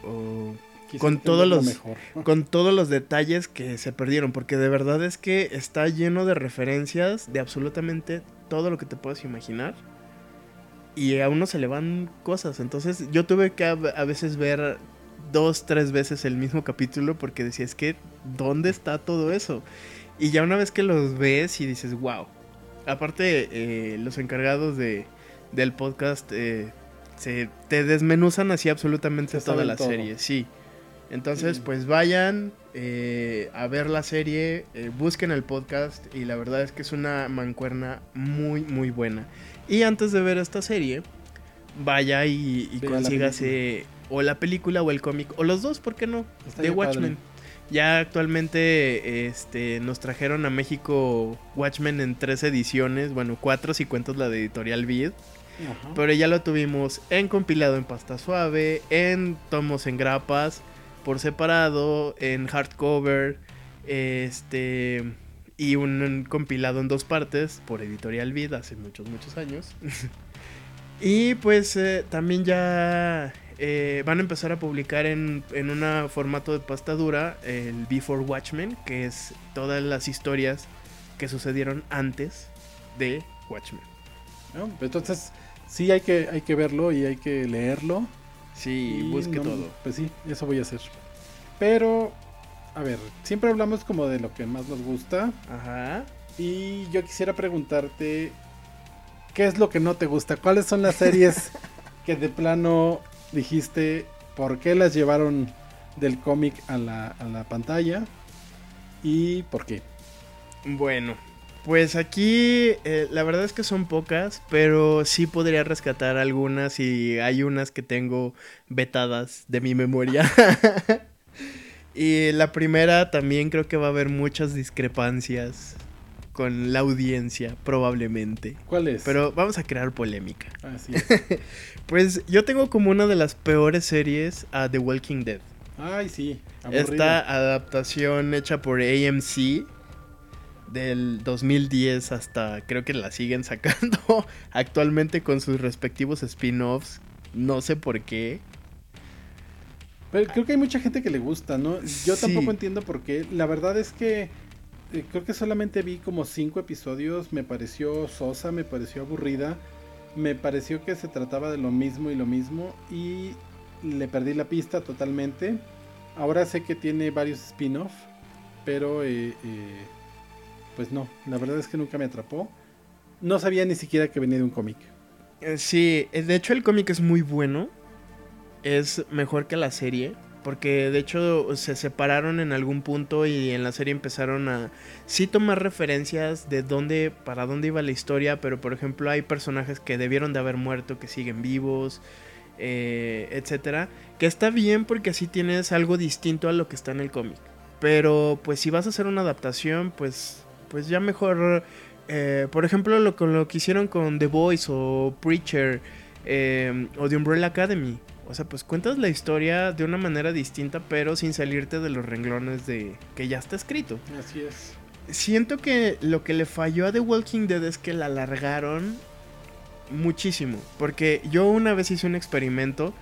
con todos los con todos los detalles que se perdieron porque de verdad es que está lleno de referencias de absolutamente todo lo que te puedas imaginar y a uno se le van cosas. Entonces yo tuve que a, veces ver dos tres veces el mismo capítulo porque decía es que dónde está todo eso y ya una vez que los ves y dices wow aparte eh, los encargados de del podcast eh, se te desmenuzan así absolutamente toda la serie sí. Entonces, pues vayan eh, a ver la serie, eh, busquen el podcast y la verdad es que es una mancuerna muy, muy buena. Y antes de ver esta serie, vaya y, y consígase o la película o el cómic, o los dos, ¿por qué no? de Watchmen. Ya actualmente este, nos trajeron a México Watchmen en tres ediciones, bueno, cuatro si cuentas la de Editorial Vid. Pero ya lo tuvimos en compilado en pasta suave, en tomos en grapas por separado, en hardcover, este y un, compilado en dos partes por Editorial Vid hace muchos, muchos años. y pues eh, también ya eh, van a empezar a publicar en, en un formato de pasta dura el Before Watchmen, que es todas las historias que sucedieron antes de Watchmen. entonces, sí hay que, hay que verlo y hay que leerlo. Sí, busque todo. Pues sí, eso voy a hacer. Pero, a ver, siempre hablamos como de lo que más nos gusta. Ajá. Y yo quisiera preguntarte, ¿qué es lo que no te gusta? ¿Cuáles son las series que de plano dijiste, por qué las llevaron del cómic a la, a la pantalla? ¿Y por qué? Bueno, pues aquí eh, la verdad es que son pocas, pero sí podría rescatar algunas y hay unas que tengo vetadas de mi memoria. y la primera también creo que va a haber muchas discrepancias con la audiencia, probablemente. ¿Cuál es? Pero vamos a crear polémica. Así pues yo tengo como una de las peores series a The Walking Dead. Ay, sí. Esta adaptación hecha por AMC del 2010 hasta creo que la siguen sacando actualmente con sus respectivos spin-offs. No sé por qué. Pero creo que hay mucha gente que le gusta, ¿no? Yo tampoco entiendo por qué. La verdad es que eh, creo que solamente vi como cinco episodios. Me pareció sosa, me pareció aburrida. Me pareció que se trataba de lo mismo y lo mismo. Y le perdí la pista totalmente. Ahora sé que tiene varios spin-off, pero eh, eh, pues no, la verdad es que nunca me atrapó. No sabía ni siquiera que venía de un cómic. Sí, de hecho el cómic es muy bueno. Es mejor que la serie. Porque de hecho se separaron en algún punto y en la serie empezaron a sí tomar referencias de dónde, para dónde iba la historia, pero por ejemplo hay personajes que debieron de haber muerto, que siguen vivos, eh, etcétera. Que está bien porque así tienes algo distinto a lo que está en el cómic. Pero pues si vas a hacer una adaptación, pues, pues ya mejor, eh, por ejemplo, lo, lo que hicieron con The Voice o Preacher eh, o The Umbrella Academy o sea, pues cuentas la historia de una manera distinta, pero sin salirte de los renglones de que ya está escrito. Así es. Siento que lo que le falló a The Walking Dead es que la alargaron muchísimo. Porque yo una vez hice un experimento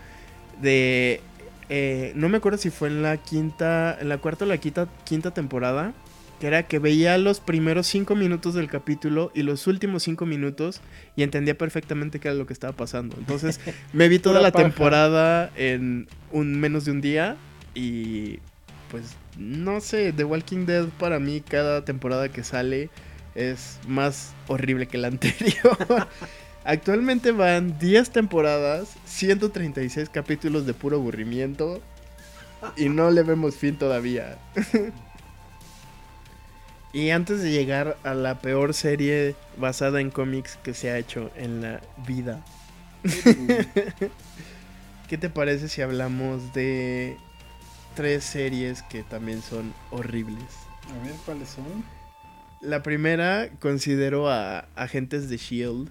de. Eh, no me acuerdo si fue en la quinta. En la cuarta o la quinta, quinta temporada que era que veía los primeros cinco minutos del capítulo y los últimos cinco minutos y entendía perfectamente qué era lo que estaba pasando. Entonces me vi toda la temporada en un menos de un día y pues no sé, The Walking Dead para mí cada temporada que sale es más horrible que la anterior. Actualmente van 10 temporadas, 136 capítulos de puro aburrimiento y no le vemos fin todavía. Y antes de llegar a la peor serie basada en cómics que se ha hecho en la vida. ¿Qué te parece si hablamos de tres series que también son horribles? A ver, ¿cuáles son? La primera considero a Agentes de Shield.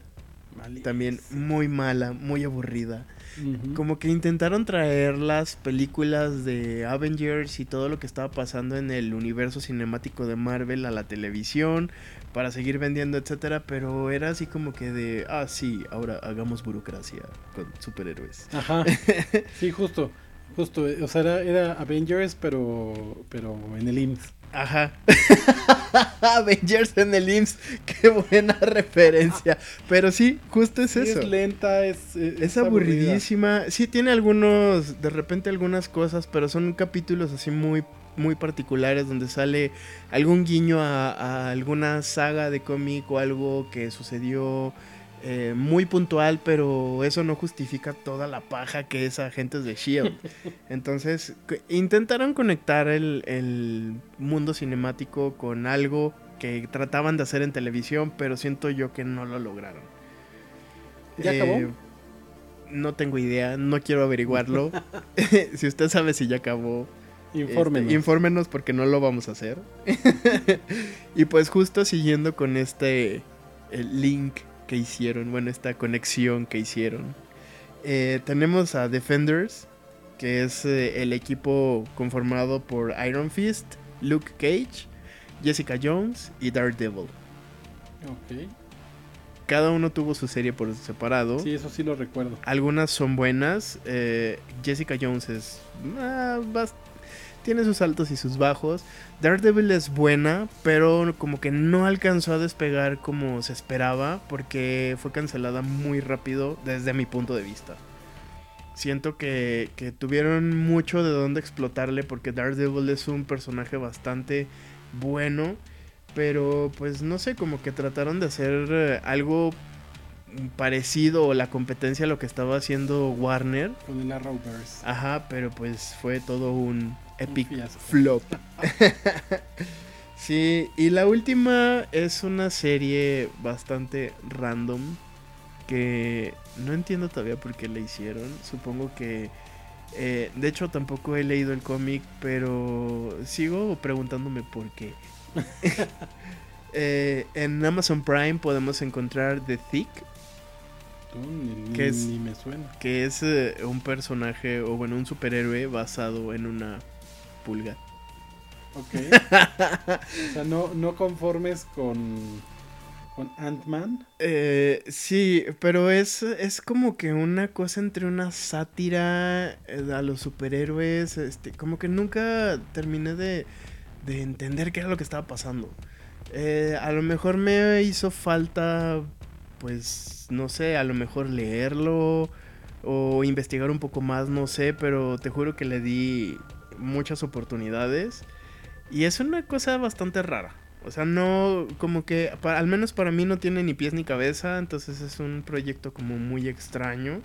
También muy mala, muy aburrida. Como que intentaron traer las películas de Avengers y todo lo que estaba pasando en el universo cinemático de Marvel a la televisión para seguir vendiendo, etcétera, pero era así como que de, ah, sí, ahora hagamos burocracia con superhéroes. Ajá. sí, justo. Justo, o sea, era, era Avengers, pero pero en el IMSS. Ajá. Avengers en el IMSS. Qué buena referencia. Pero sí, justo es eso. Es lenta, es. Es, aburridísima. Sí, tiene algunos. De repente algunas cosas, pero son capítulos así muy. Muy particulares donde sale algún guiño a, a alguna saga de cómic o algo que sucedió eh, muy puntual, pero eso no justifica toda la paja que es Agentes de Shield. Entonces, intentaron conectar el, mundo cinemático con algo que trataban de hacer en televisión, pero siento yo que no lo lograron. ¿Ya acabó? Eh, no tengo idea, no quiero averiguarlo. si usted sabe si ya acabó, Infórmenos. Este, infórmenos porque no lo vamos a hacer. y pues justo siguiendo con este el link que hicieron, bueno, esta conexión que hicieron. Eh, tenemos a Defenders, que es eh, el equipo conformado por Iron Fist, Luke Cage, Jessica Jones y Daredevil. Ok. Cada uno tuvo su serie por separado. Sí, eso sí lo recuerdo. Algunas son buenas. Eh, Jessica Jones es ah, tiene sus altos y sus bajos. Daredevil es buena, pero como que no alcanzó a despegar como se esperaba porque fue cancelada muy rápido desde mi punto de vista. Siento que, que tuvieron mucho de dónde explotarle porque Daredevil es un personaje bastante bueno, pero pues no sé, como que trataron de hacer eh, algo parecido o la competencia a lo que estaba haciendo Warner. Con el Arrowverse. Ajá, pero pues fue todo un Epic Flop. sí, y la última es una serie bastante random que no entiendo todavía por qué la hicieron. Supongo que... Eh, de hecho, tampoco he leído el cómic, pero sigo preguntándome por qué. Eh, en Amazon Prime podemos encontrar The Thick. Que es, me suena. Que es eh, un personaje, o bueno, un superhéroe basado en una pulga. Ok. o sea, no, no conformes con, con Ant-Man. Eh, sí, pero es, es como que una cosa entre una sátira eh, a los superhéroes. Este, como que nunca terminé de, de entender qué era lo que estaba pasando. Eh, a lo mejor me hizo falta, pues, no sé, a lo mejor leerlo o investigar un poco más, no sé, pero te juro que le di muchas oportunidades y es una cosa bastante rara. O sea, no, como que, al menos para mí no tiene ni pies ni cabeza, entonces es un proyecto como muy extraño.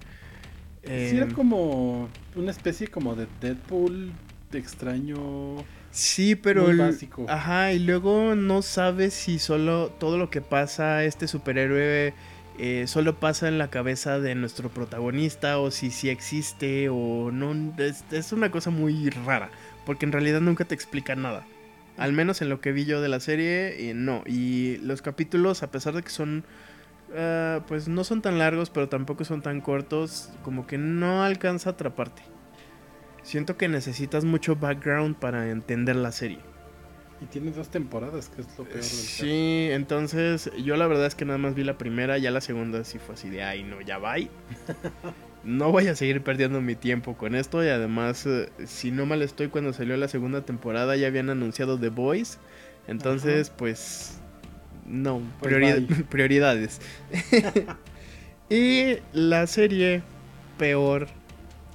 sí, era em, como una especie como de Deadpool extraño. Sí, pero... básico. Ajá, y luego no sabes si solo todo lo que pasa este superhéroe eh, solo pasa en la cabeza de nuestro protagonista o si sí existe o no. Es, una cosa muy rara, porque en realidad nunca te explica nada. Al menos en lo que vi yo de la serie, eh, no. Y los capítulos, a pesar de que son... Ah, pues no son tan largos, pero tampoco son tan cortos, como que no alcanza a atraparte. Siento que necesitas mucho background para entender la serie. Y tiene dos temporadas, que es lo peor del Sí, entonces yo la verdad es que nada más vi la primera, ya la segunda sí fue así de, ay no, ya va. no voy a seguir perdiendo mi tiempo con esto y además, eh, si no mal estoy, cuando salió la segunda temporada ya habían anunciado The Voice, entonces pues no, pues prioridades. y la serie peor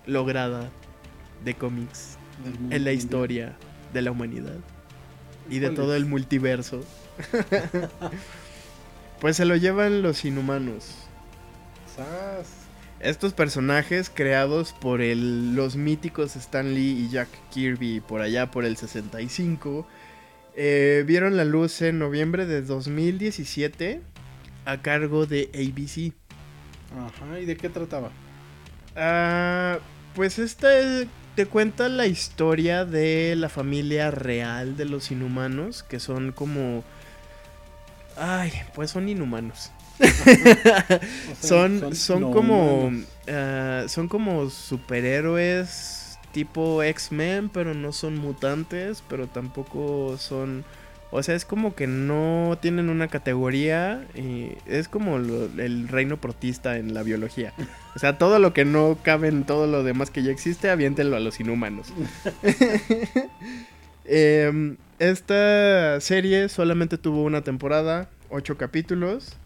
lograda de cómics en la historia de la humanidad y de todo el multiverso. pues se lo llevan los inhumanos. Estos personajes creados por el, los míticos Stan Lee y Jack Kirby por allá por el 65 eh, vieron la luz en noviembre de 2017 a cargo de ABC. Ajá, ¿y de qué trataba? Ah, pues esta te cuenta la historia de la familia real de los inhumanos, que son como... Ay, pues son inhumanos. son, son, como... Ah, son como superhéroes tipo X-Men, pero no son mutantes, pero tampoco son o sea, es como que no tienen una categoría. Es como el reino protista en la biología. O sea, todo lo que no cabe en todo lo demás que ya existe, aviéntenlo a los inhumanos. Em, esta serie solamente tuvo una temporada, ocho capítulos.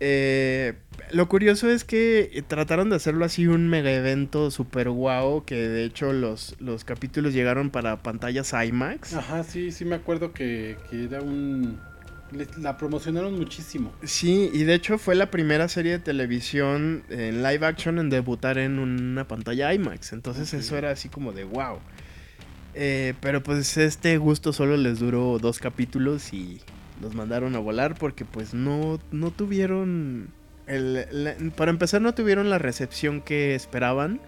Eh, lo curioso es que trataron de hacerlo así un mega evento super guau, que de hecho los, los capítulos llegaron para pantallas IMAX. Ajá, sí, sí me acuerdo que, era un... La promocionaron muchísimo. Sí, y de hecho fue la primera serie de televisión en live action en debutar en una pantalla IMAX. Entonces eso era así como de wow. Eh, pero pues este gusto solo les duró dos capítulos y los mandaron a volar porque pues no, no tuvieron... El, para empezar no tuvieron la recepción que esperaban.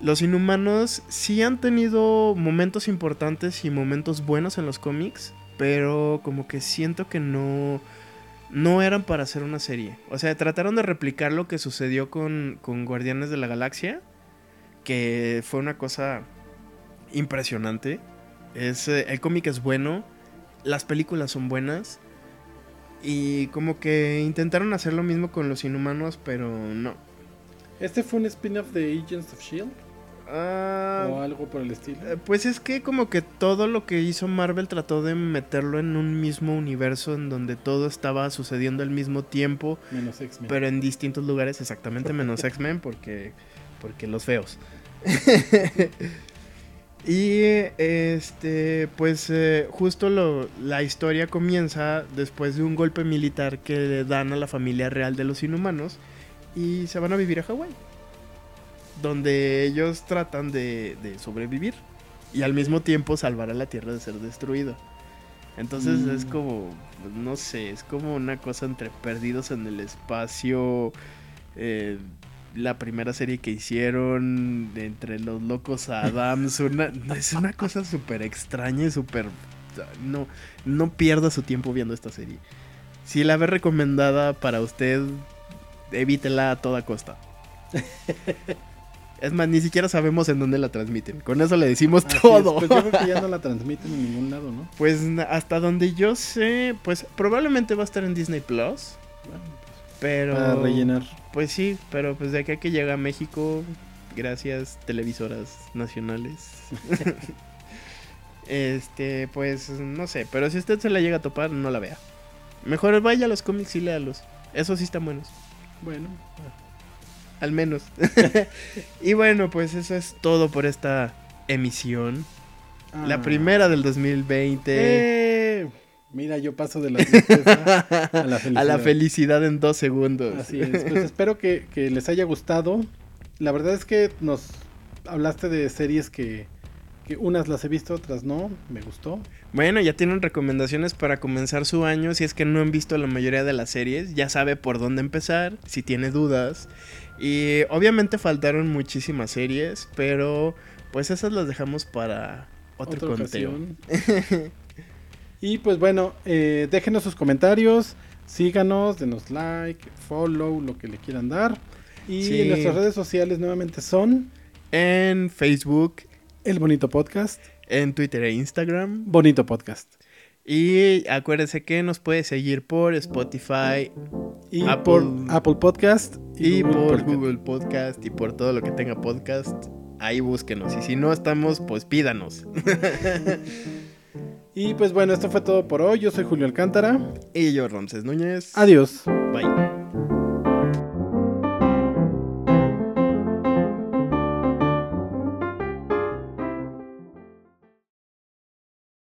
Los inhumanos sí han tenido momentos importantes y momentos buenos en los cómics, pero como que siento que no, no eran para hacer una serie. O sea, trataron de replicar lo que sucedió con, con Guardianes de la Galaxia, que fue una cosa impresionante. Es, eh, el cómic es bueno, las películas son buenas. Y como que intentaron hacer lo mismo con los inhumanos, pero no. ¿Este fue un spin-off de Agents of Shield? Ah, ¿O algo por el estilo? Eh, pues es que como que todo lo que hizo Marvel trató de meterlo en un mismo universo en donde todo estaba sucediendo al mismo tiempo. Menos X-Men. Pero en distintos lugares, exactamente, menos X-Men, porque, porque los feos. Y este, pues eh, justo lo, la historia comienza después de un golpe militar que le dan a la familia real de los inhumanos y se van a vivir a Hawái, donde ellos tratan de, sobrevivir y al mismo tiempo salvar a la Tierra de ser destruida. Entonces es mm. como, no sé, es como una cosa entre perdidos en el espacio. Eh, la primera serie que hicieron entre los locos Adams. Una, es una cosa súper extraña y súper... No, no pierda su tiempo viendo esta serie. Si la ve recomendada para usted, evítela a toda costa. Es más, ni siquiera sabemos en dónde la transmiten. Con eso le decimos todo. Pues yo creo que ya no la transmiten en ningún lado, ¿no? Pues hasta donde yo sé, pues probablemente va a estar en Disney Plus. Pero. Para rellenar. Pues sí, pero pues de aquí a que llega a México, gracias televisoras nacionales. este, pues no sé, pero si usted se la llega a topar, no la vea. Mejor vaya a los cómics y léalos. Esos sí están buenos. Bueno. al menos. y bueno, pues eso es todo por esta emisión. La ah. primera del 2020. Eh, mira, yo paso de la tristeza a la felicidad. A la felicidad en dos segundos. Así es. Pues espero que, que les haya gustado. La verdad es que nos hablaste de series que, que unas las he visto, otras no, me gustó. Bueno, ya tienen recomendaciones para comenzar su año, si es que no han visto la mayoría de las series, ya sabe por dónde empezar, si tiene dudas. Y obviamente faltaron muchísimas series, pero pues esas las dejamos para otro conteo. y pues bueno, eh, déjenos sus comentarios, síganos, denos like, follow, lo que le quieran dar. Y nuestras redes sociales nuevamente son en Facebook el Bonito Podcast. En Twitter e Instagram. Bonito Podcast. Y acuérdense que nos puede seguir por Spotify, y por Apple Podcast y, por Google Podcast y por todo lo que tenga podcast. Ahí búsquenos. Y si no estamos, pues pídanos. y pues bueno, esto fue todo por hoy. Yo soy Julio Alcántara. Y yo, Ramses Núñez. Adiós. Bye.